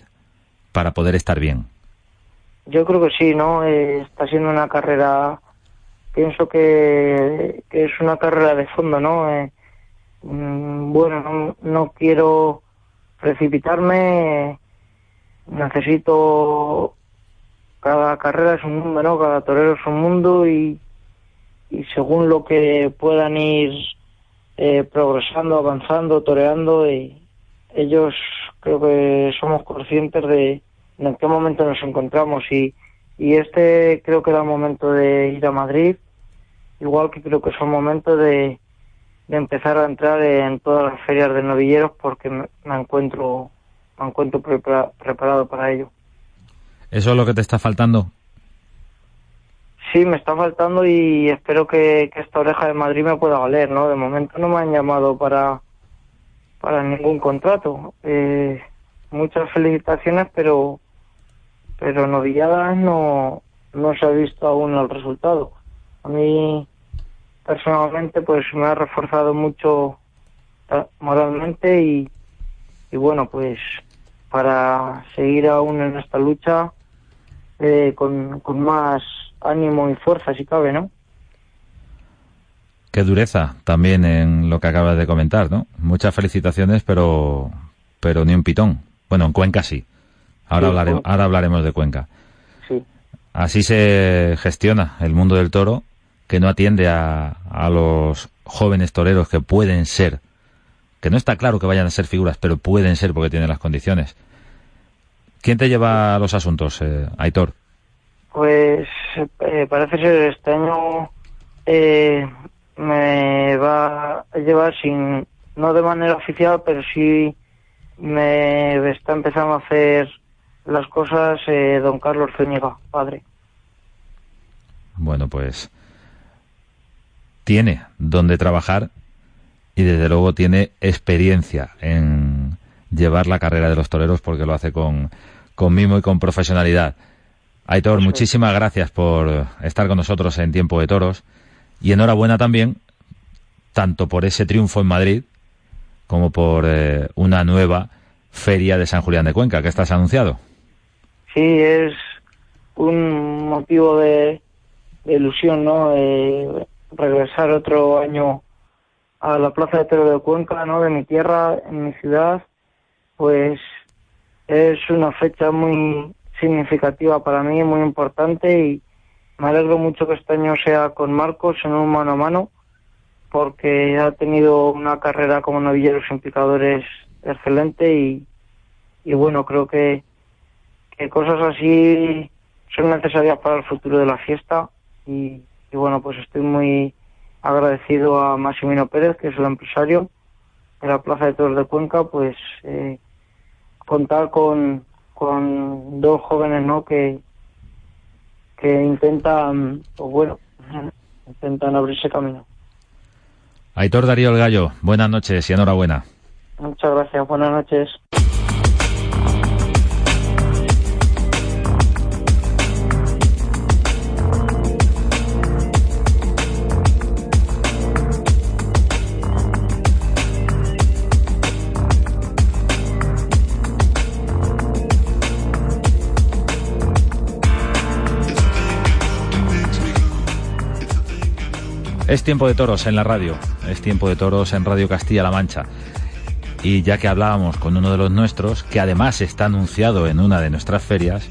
para poder estar bien? Yo creo que sí, ¿no? Eh, está siendo una carrera, pienso que, que es una carrera de fondo, ¿no? Eh, mm, bueno, no, no quiero precipitarme, necesito cada carrera es un mundo, ¿no? Cada torero es un mundo y, y según lo que puedan ir eh, progresando, avanzando, toreando, y ellos creo que somos conscientes de, en qué momento nos encontramos y, y este creo que era el momento de ir a Madrid, igual que creo que es el momento de, de empezar a entrar en todas las ferias de novilleros porque me encuentro me encuentro prepara, preparado para ello. ¿Eso es lo que te está faltando? Sí, me está faltando y espero que, que, esta oreja de Madrid me pueda valer, ¿no? De momento no me han llamado para, para ningún contrato. Eh, muchas felicitaciones, pero, pero novilladas no, no se ha visto aún el resultado. A mí, personalmente, pues me ha reforzado mucho moralmente y, y bueno, pues para seguir aún en esta lucha eh, con, con, más ánimo y fuerza, si cabe, ¿no? Qué dureza también en lo que acabas de comentar, ¿no? Muchas felicitaciones, pero, pero ni un pitón. Bueno, en Cuenca sí. Ahora, sí, hablaremos, ahora hablaremos de Cuenca. Sí. Así se gestiona el mundo del toro, que no atiende a, a los jóvenes toreros que pueden ser, que no está claro que vayan a ser figuras, pero pueden ser porque tienen las condiciones. ¿Quién te lleva a los asuntos, eh, Aitor? Pues eh, parece ser este año eh, me va a llevar sin, no de manera oficial, pero sí me está empezando a hacer las cosas eh, don Carlos Zúñiga, padre. Bueno, pues tiene donde trabajar y desde luego tiene experiencia en llevar la carrera de los toreros porque lo hace con, con mimo y con profesionalidad. Aitor, muchísimas gracias por estar con nosotros en Tiempo de Toros y enhorabuena también, tanto por ese triunfo en Madrid como por eh, una nueva feria de San Julián de Cuenca que estás anunciado. Sí, es un motivo de, de ilusión, ¿no? Eh, regresar otro año a la Plaza de Toro de Cuenca, ¿no? De mi tierra, en mi ciudad, pues es una fecha muy significativa para mí, muy importante y me alegro mucho que este año sea con Marcos en un mano a mano porque ha tenido una carrera como novilleros implicadores excelente y, y bueno, creo que, que cosas así son necesarias para el futuro de la fiesta y, y bueno, pues estoy muy agradecido a Maximino Pérez, que es el empresario de la Plaza de Toros de Cuenca, pues eh, contar con, con dos jóvenes no que que intentan pues bueno intentan abrirse camino. Aitor Darío el Gallo buenas noches y enhorabuena. Muchas gracias buenas noches Es tiempo de toros en la radio, es tiempo de toros en Radio Castilla-La Mancha. Y ya que hablábamos con uno de los nuestros, que además está anunciado en una de nuestras ferias,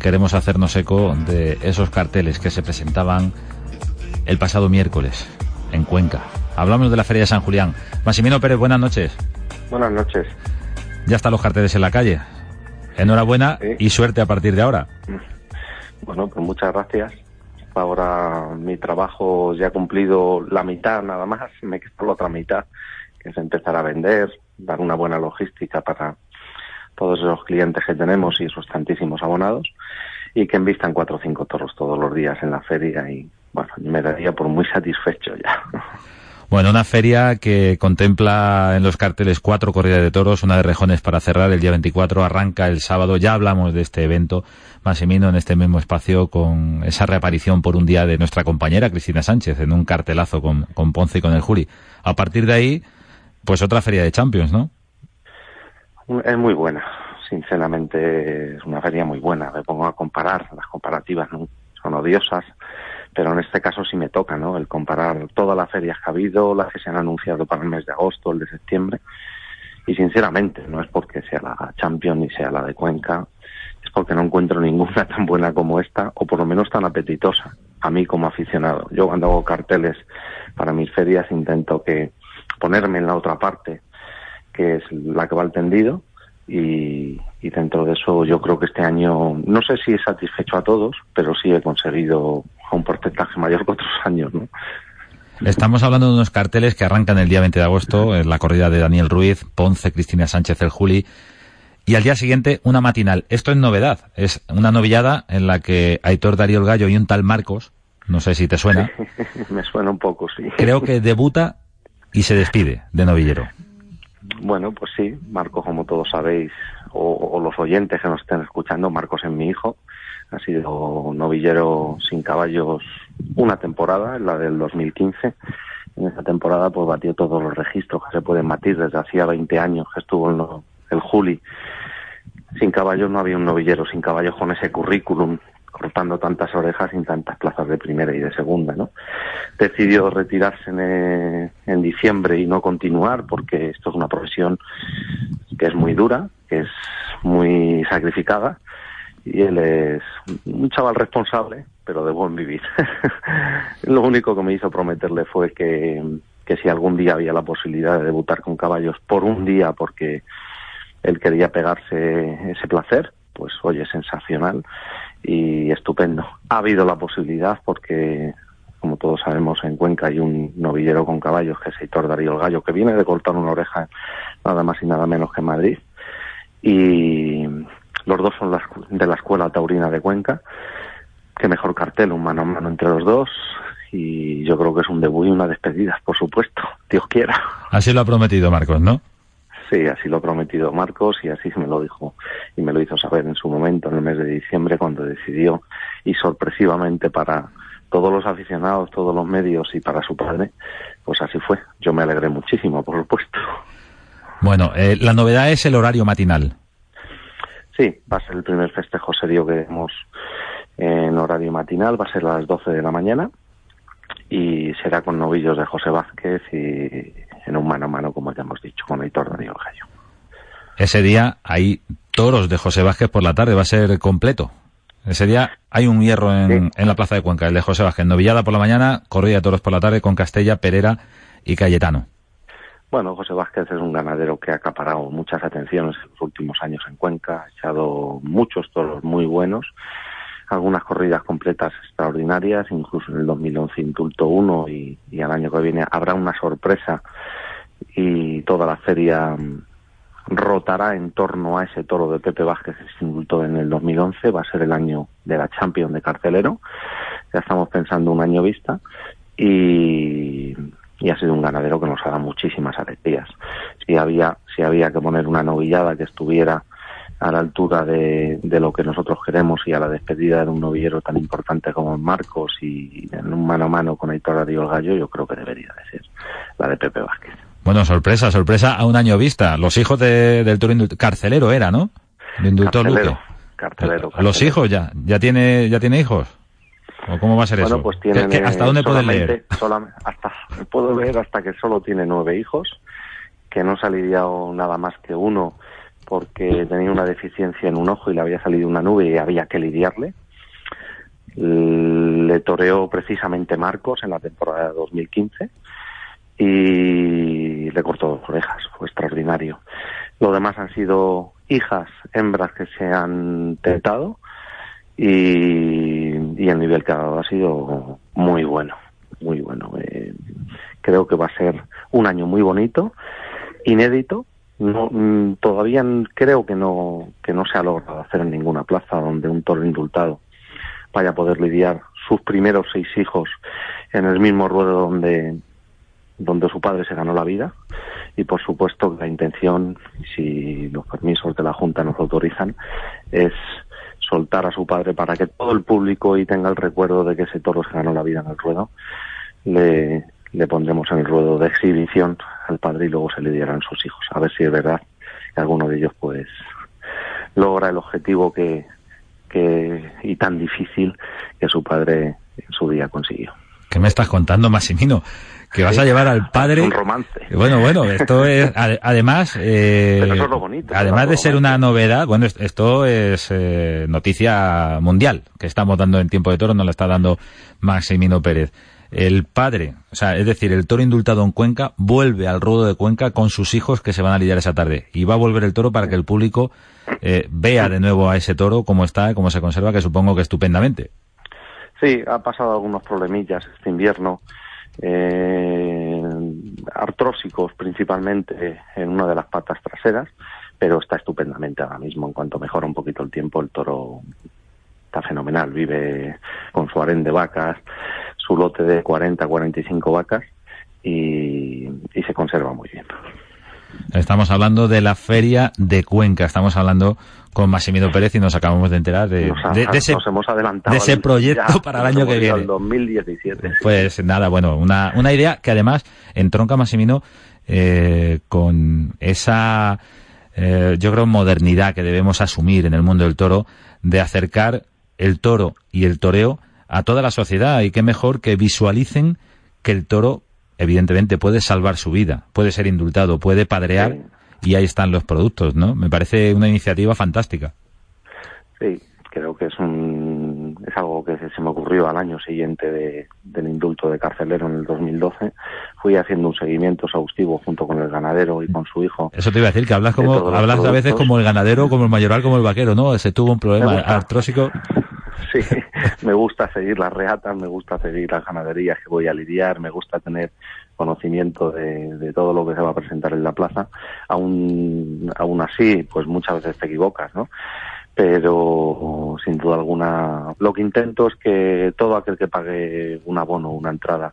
queremos hacernos eco de esos carteles que se presentaban el pasado miércoles en Cuenca, Hablamos de la Feria de San Julián. Massimino Pérez, buenas noches. Buenas noches. Ya están los carteles en la calle. Enhorabuena y suerte a partir de ahora. Bueno, pues muchas gracias. Ahora mi trabajo ya ha cumplido la mitad nada más, me queda la otra mitad, que es empezar a vender, dar una buena logística para todos los clientes que tenemos y esos tantísimos abonados, y que envistan cuatro o cinco toros todos los días en la feria y bueno, me daría por muy satisfecho ya. Bueno, una feria que contempla en los carteles cuatro corridas de toros, una de rejones para cerrar el día 24, arranca el sábado, ya hablamos de este evento, Massimino, en este mismo espacio, con esa reaparición por un día de nuestra compañera Cristina Sánchez, en un cartelazo con, con Ponce y con el Juli. A partir de ahí, pues otra feria de Champions, ¿no? Es muy buena, sinceramente es una feria muy buena, me pongo a comparar, las comparativas son odiosas, pero en este caso sí me toca, ¿no? El comparar todas las ferias que ha habido, las que se han anunciado para el mes de agosto, el de septiembre, y sinceramente no es porque sea la Champions ni sea la de Cuenca, porque no encuentro ninguna tan buena como esta, o por lo menos tan apetitosa, a mí como aficionado. Yo cuando hago carteles para mis ferias intento que ponerme en la otra parte, que es la que va al tendido, y, dentro de eso yo creo que este año, no sé si he satisfecho a todos, pero sí he conseguido a un porcentaje mayor que otros años, ¿no? Estamos hablando de unos carteles que arrancan el día 20 de agosto, la corrida de Daniel Ruiz, Ponce, Cristina Sánchez, el Juli, y al día siguiente una matinal. Esto es novedad, es una novillada en la que Aitor Darío el Gallo y un tal Marcos, no sé si te suena. Me suena un poco, sí. Creo que debuta y se despide de novillero. Bueno, pues sí, Marcos, como todos sabéis, o, o, los oyentes que nos estén escuchando, Marcos es mi hijo. Ha sido novillero sin caballos una temporada, en la del 2015. En esa temporada pues batió todos los registros que se pueden batir desde hacía 20 años que estuvo el Juli. Sin caballos no había un novillero sin caballos con ese currículum cortando tantas orejas sin tantas plazas de primera y de segunda, ¿no? Decidió retirarse en, en, diciembre y no continuar porque esto es una profesión que es muy dura, que es muy sacrificada y él es un chaval responsable, pero de buen vivir. Lo único que me hizo prometerle fue que si algún día había la posibilidad de debutar con caballos por un día porque él quería pegarse ese placer, pues oye, sensacional y estupendo. Ha habido la posibilidad porque, como todos sabemos, en Cuenca hay un novillero con caballos que es Heitor Darío el Gallo, que viene de cortar una oreja nada más y nada menos que en Madrid. Y los dos son de la Escuela Taurina de Cuenca. Qué mejor cartel, un mano a mano entre los dos. Y yo creo que es un debut y una despedida, por supuesto. Dios quiera. Así lo ha prometido Marcos, ¿no? Sí, así lo ha prometido Marcos y así me lo dijo y me lo hizo saber en su momento, en el mes de diciembre, cuando decidió y sorpresivamente para todos los aficionados, todos los medios y para su padre, pues así fue. Yo me alegré muchísimo, por supuesto. Bueno, eh, la novedad es el horario matinal. Sí, va a ser el primer festejo serio que demos en horario matinal, va a ser a las 12 de la mañana y será con novillos de José Vázquez y en un mano a mano, como ya hemos dicho, con Aitor Darío Gallo. Ese día hay toros de José Vázquez por la tarde, va a ser completo. Ese día hay un hierro en, sí. en la plaza de Cuenca, el de José Vázquez. Novillada por la mañana, corrida de toros por la tarde con Castella, Perera y Cayetano. Bueno, José Vázquez es un ganadero que ha acaparado muchas atenciones en los últimos años en Cuenca, ha echado muchos toros muy buenos, algunas corridas completas extraordinarias, incluso en el 2011 indultó uno y, y al año que viene habrá una sorpresa y toda la feria rotará en torno a ese toro de Pepe Vázquez que se indultó en el 2011, va a ser el año de la Champions de carcelero, ya estamos pensando un año vista y, y ha sido un ganadero que nos ha muchísimas alegrías. Si había, si había que poner una novillada que estuviera a la altura de, de, lo que nosotros queremos y a la despedida de un novillero tan importante como Marcos y en un mano a mano con Aitor Darío el Gallo, yo creo que debería de ser la de Pepe Vázquez. Bueno, sorpresa, sorpresa a un año vista. Los hijos de, del Toro Carcelero era, ¿no? El inductor carcelero, Luque. Carcelero, carcelero. Los hijos ya, ya tiene, ya tiene hijos. ¿O cómo va a ser bueno, eso? Pues tienen, ¿Qué, qué, ¿Hasta dónde pueden leer? Solamente, hasta, puedo ver hasta que solo tiene nueve hijos, que no saliría nada más que uno porque tenía una deficiencia en un ojo y le había salido una nube y había que lidiarle. Le toreó precisamente Marcos en la temporada de 2015 y le cortó dos orejas, fue extraordinario. Lo demás han sido hijas, hembras que se han tentado y, el nivel que ha dado ha sido muy bueno, muy bueno. Eh, creo que va a ser un año muy bonito, inédito. No, mm, todavía creo que no, que no se ha logrado hacer en ninguna plaza donde un toro indultado vaya a poder lidiar sus primeros seis hijos en el mismo ruedo donde, donde su padre se ganó la vida y por supuesto la intención, si los permisos de la Junta nos autorizan, es soltar a su padre para que todo el público y tenga el recuerdo de que ese toro se ganó la vida en el ruedo. Le, le pondremos en el ruedo de exhibición al padre y luego se le dieran sus hijos. A ver si es verdad que alguno de ellos pues logra el objetivo que, que y tan difícil que su padre en su día consiguió. ¿Qué me estás contando, Massimino? que vas a llevar al padre. Un romance. Bueno, bueno, esto es, además, eh, Pero eso es lo bonito, además de ser una novedad, bueno, esto es eh, noticia mundial que estamos dando en tiempo de toro, nos la está dando Maximino Pérez. El padre, o sea, es decir, el toro indultado en Cuenca vuelve al ruedo de Cuenca con sus hijos que se van a lidiar esa tarde. Y va a volver el toro para que el público eh, vea de nuevo a ese toro cómo está, cómo se conserva, que supongo que estupendamente. Sí, ha pasado algunos problemillas este invierno eh, artrósicos principalmente en una de las patas traseras, pero está estupendamente ahora mismo. En cuanto mejora un poquito el tiempo, el toro está fenomenal. Vive con su harén de vacas, su lote de 40, 45 vacas y, y se conserva muy bien. Estamos hablando de la feria de Cuenca, estamos hablando con Massimino Pérez y nos acabamos de enterar de, ese, de ese proyecto para el año que viene. El 2017. Pues nada, bueno, una, una idea que además entronca Massimino eh, con esa, eh, yo creo, modernidad que debemos asumir en el mundo del toro de acercar el toro y el toreo a toda la sociedad. Y qué mejor que visualicen que el toro evidentemente puede salvar su vida, puede ser indultado, puede padrear y ahí están los productos, ¿no? Me parece una iniciativa fantástica. Sí, creo que es un es algo que se me ocurrió al año siguiente de, del indulto de carcelero en el 2012 fui haciendo un seguimiento exhaustivo junto con el ganadero y con su hijo eso te iba a decir que hablas como hablas a veces como el ganadero como el mayoral como el vaquero no se tuvo un problema artrósico sí me gusta seguir las reatas me gusta seguir las ganaderías que voy a lidiar me gusta tener conocimiento de, todo lo que se va a presentar en la plaza aún aún así pues muchas veces te equivocas no pero sin duda alguna lo que intento es que todo aquel que pague un abono, una entrada,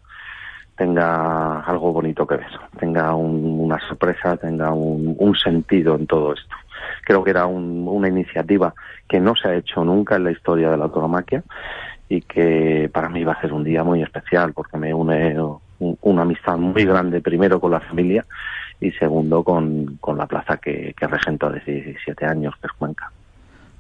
tenga algo bonito que ver, tenga una sorpresa, tenga un, sentido en todo esto. Creo que era una iniciativa que no se ha hecho nunca en la historia de la autonomaquia y que para mí va a ser un día muy especial porque me une una amistad muy grande primero con la familia y segundo con, con la plaza que, que regento desde 17 años, que es Cuenca.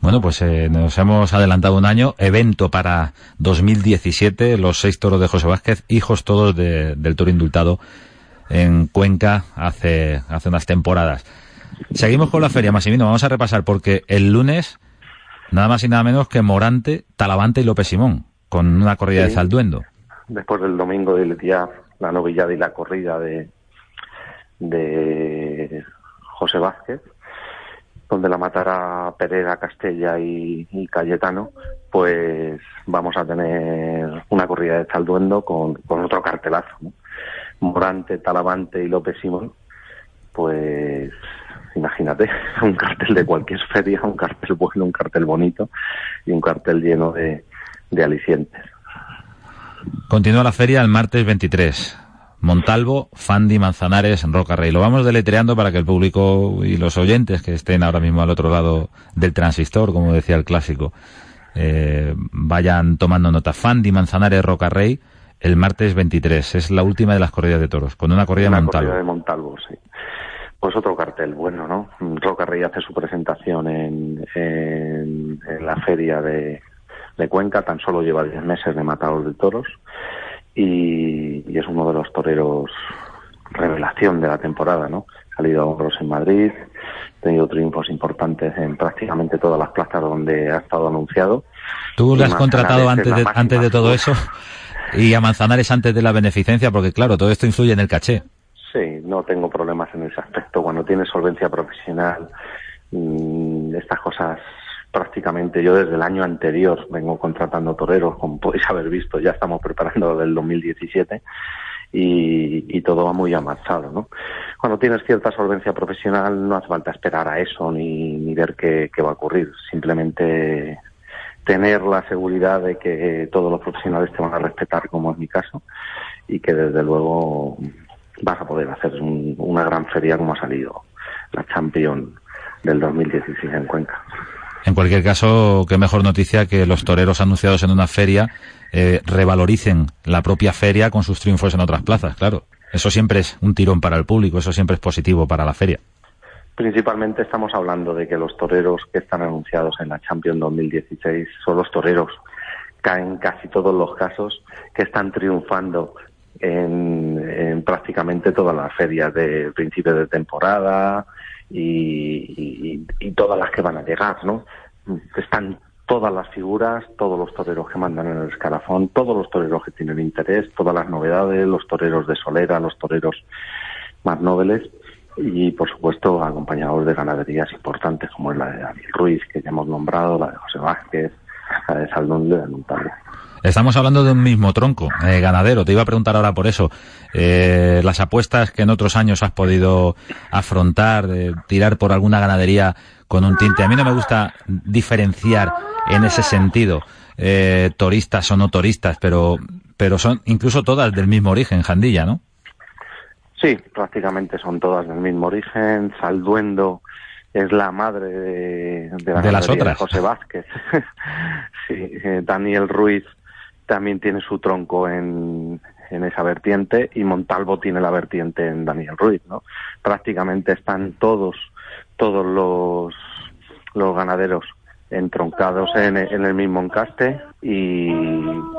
Bueno, pues eh, nos hemos adelantado un año. Evento para 2017, los seis toros de José Vázquez, hijos todos del toro indultado en Cuenca hace, hace unas temporadas. Seguimos con la feria, Massimino. Vamos a repasar porque el lunes, nada más y nada menos que Morante, Talavante y López Simón, con una corrida de Zalduendo. Después del domingo de día, la novillada y la corrida de, de José Vázquez donde la matará Pereira, Castella y, Cayetano, pues vamos a tener una corrida de Zalduendo con, con otro cartelazo. Morante, Talavante y López Simón, pues imagínate, un cartel de cualquier feria, un cartel bueno, un cartel bonito y un cartel lleno de, de alicientes. Continúa la feria el martes 23. Montalvo, Fandi, Manzanares, Roca Rey. Lo vamos deletreando para que el público y los oyentes que estén ahora mismo al otro lado del transistor, como decía el clásico, eh, vayan tomando nota. Fandi, Manzanares, Roca Rey, el martes 23. Es la última de las corridas de toros, con una corrida de Montalvo. Corrida de Montalvo, sí. Pues otro cartel, bueno, ¿no? Roca Rey hace su presentación en, en, la feria de, de Cuenca, tan solo lleva 10 meses de matador de toros y, es uno de los toreros revelación de la temporada, ¿no? Ha salido a hombros en Madrid, ha tenido triunfos importantes en prácticamente todas las plazas donde ha estado anunciado. ¿Tú lo has contratado antes de, antes de todo eso? y a Manzanares antes de la beneficencia, porque claro, todo esto influye en el caché. Sí, no tengo problemas en ese tienes solvencia profesional, mm, estas cosas prácticamente yo desde el año anterior vengo contratando toreros, como podéis haber visto, ya estamos preparando del 2017 y, y todo va muy avanzado, ¿no? Cuando tienes cierta solvencia profesional no hace falta esperar a eso ni, ver qué va a ocurrir, simplemente tener la seguridad de que todos los profesionales te van a respetar, como es mi caso, y que desde luego vas a poder hacer un, una gran feria como ha salido la Champion del 2016 en Cuenca. En cualquier caso, qué mejor noticia que los toreros anunciados en una feria eh, revaloricen la propia feria con sus triunfos en otras plazas, claro. Eso siempre es un tirón para el público, eso siempre es positivo para la feria. Principalmente estamos hablando de que los toreros que están anunciados en la Champions 2016 son los toreros en casi todos los casos que están triunfando en, en prácticamente todas las ferias de principio de temporada y, y, todas las que van a llegar, ¿no? Están todas las figuras, todos los toreros que mandan en el escalafón, todos los toreros que tienen interés, todas las novedades, los toreros de solera, los toreros más nobles y por supuesto acompañados de ganaderías importantes como es la de David Ruiz que ya hemos nombrado, la de José Vázquez, la de Saldón de Montalvo. Estamos hablando de un mismo tronco, eh, ganadero. Te iba a preguntar ahora por eso. Eh, las apuestas que en otros años has podido afrontar, eh, tirar por alguna ganadería con un tinte. A mí no me gusta diferenciar en ese sentido eh, toristas o no toristas, pero, pero son incluso todas del mismo origen, Jandilla, ¿no? Sí, prácticamente son todas del mismo origen. Salduendo es la madre de, de, la de las otras. De José Vázquez. sí, eh, Daniel Ruiz también tiene su tronco en, en esa vertiente y Montalvo tiene la vertiente en Daniel Ruiz, ¿no? Prácticamente están todos, todos los, los ganaderos entroncados en, en el mismo encaste y,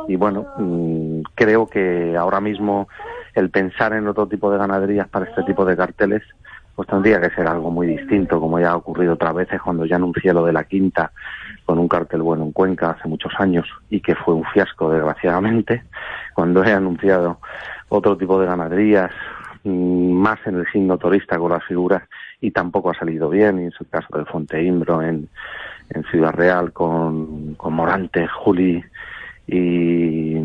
y bueno, mmm, creo que ahora mismo el pensar en otro tipo de ganaderías para este tipo de carteles pues tendría que ser algo muy distinto, como ya ha ocurrido otras veces cuando ya anuncié lo de la quinta con un cartel bueno en Cuenca hace muchos años y que fue un fiasco desgraciadamente, cuando he anunciado otro tipo de ganaderías más en el signo turista con las figuras y tampoco ha salido bien, y es el caso de Fonteimbro en, en Ciudad Real con, con Morante, Juli y,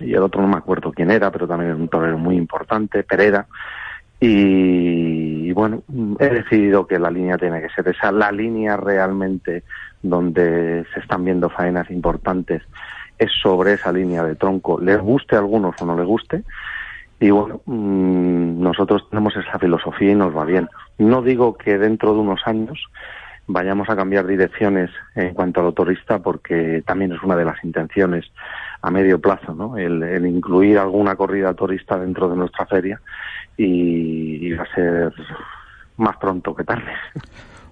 el otro no me acuerdo quién era, pero también es un torero muy importante, Pereda. Y, y, bueno, he decidido que la línea tiene que ser esa, la línea realmente donde se están viendo faenas importantes es sobre esa línea de tronco, les guste a algunos o no les guste. Y bueno, mmm, nosotros tenemos esa filosofía y nos va bien. No digo que dentro de unos años vayamos a cambiar direcciones en cuanto a lo turista porque también es una de las intenciones a medio plazo, ¿no? El, el incluir alguna corrida turista dentro de nuestra feria y, y va a ser más pronto que tarde.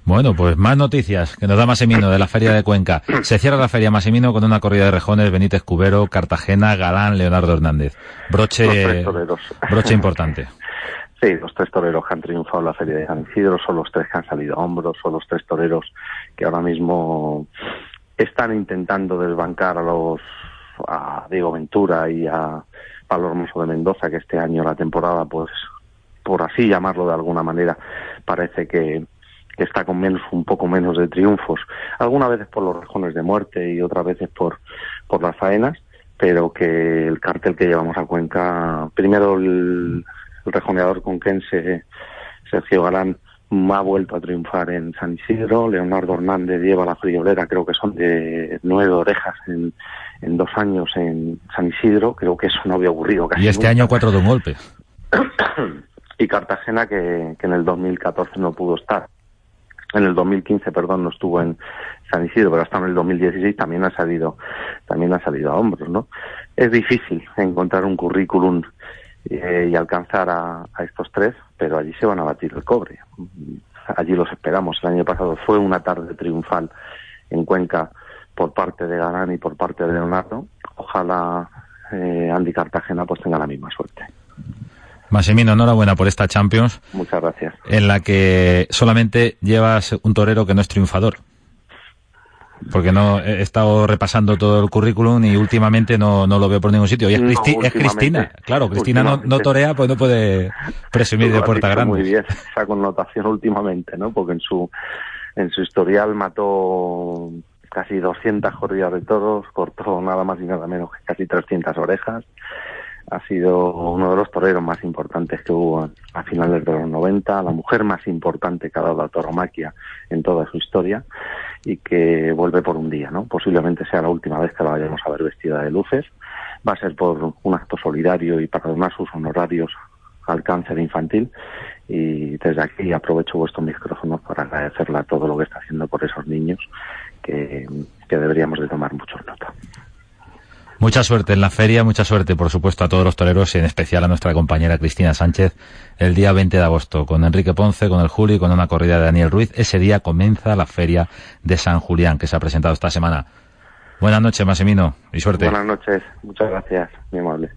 Bueno, pues más noticias que nos da Massimino de la Feria de Cuenca. Se cierra la Feria Massimino con una corrida de rejones, Benítez Cubero, Cartagena, Galán, Leonardo Hernández. Broche, broche importante. Sí, los tres toreros que han triunfado en la Feria de San Isidro son los tres que han salido a hombros, son los tres toreros que ahora mismo están intentando desbancar a los a Diego Ventura y a Pablo Hermoso de Mendoza, que este año la temporada, pues, por así llamarlo de alguna manera, parece que, está con menos, un poco menos de triunfos, algunas veces por los rejones de muerte y otras veces por, por las faenas, pero que el cartel que llevamos a Cuenca, primero el, el rejoneador conquense Sergio Galán ha vuelto a triunfar en San Isidro, Leonardo Hernández lleva la friolera, creo que son de nueve orejas en, en dos años en San Isidro, creo que eso no había ocurrido casi Y este nunca. año cuatro de un golpe. y Cartagena que, que en el 2014 no pudo estar. En el 2015, perdón, no estuvo en San Isidro, pero hasta en el 2016 también ha salido, también ha salido a hombros, ¿no? Es difícil encontrar un currículum eh, y alcanzar a, a, estos tres, pero allí se van a batir el cobre. Allí los esperamos. El año pasado fue una tarde triunfal en Cuenca por parte de Galán y por parte de Leonardo. Ojalá eh, Andy Cartagena pues tenga la misma suerte. Massimino, enhorabuena por esta Champions. Muchas gracias. En la que solamente llevas un torero que no es triunfador. Porque no he estado repasando todo el currículum y últimamente no, no lo veo por ningún sitio. Y es, Cristina, claro, Cristina no, no, torea, pues no puede presumir de puerta grande. Muy bien, esa connotación últimamente, ¿no? Porque en su, en su historial mató casi 200 corridas de toros, cortó nada más y nada menos que casi 300 orejas ha sido uno de los toreros más importantes que hubo a finales de los 90, la mujer más importante que ha dado la toromaquia en toda su historia y que vuelve por un día, ¿no? Posiblemente sea la última vez que la vayamos a ver vestida de luces. Va a ser por un acto solidario y para donar sus honorarios al cáncer infantil y desde aquí aprovecho vuestros micrófonos para agradecerle a todo lo que está haciendo por esos niños que, que deberíamos de tomar muchos nota. Mucha suerte en la feria, mucha suerte, por supuesto, a todos los toreros y en especial a nuestra compañera Cristina Sánchez el día 20 de agosto con Enrique Ponce, con el Julio y con una corrida de Daniel Ruiz. Ese día comienza la feria de San Julián que se ha presentado esta semana. Buenas noches, Massimino, y suerte. Buenas noches, muchas gracias, mi amable.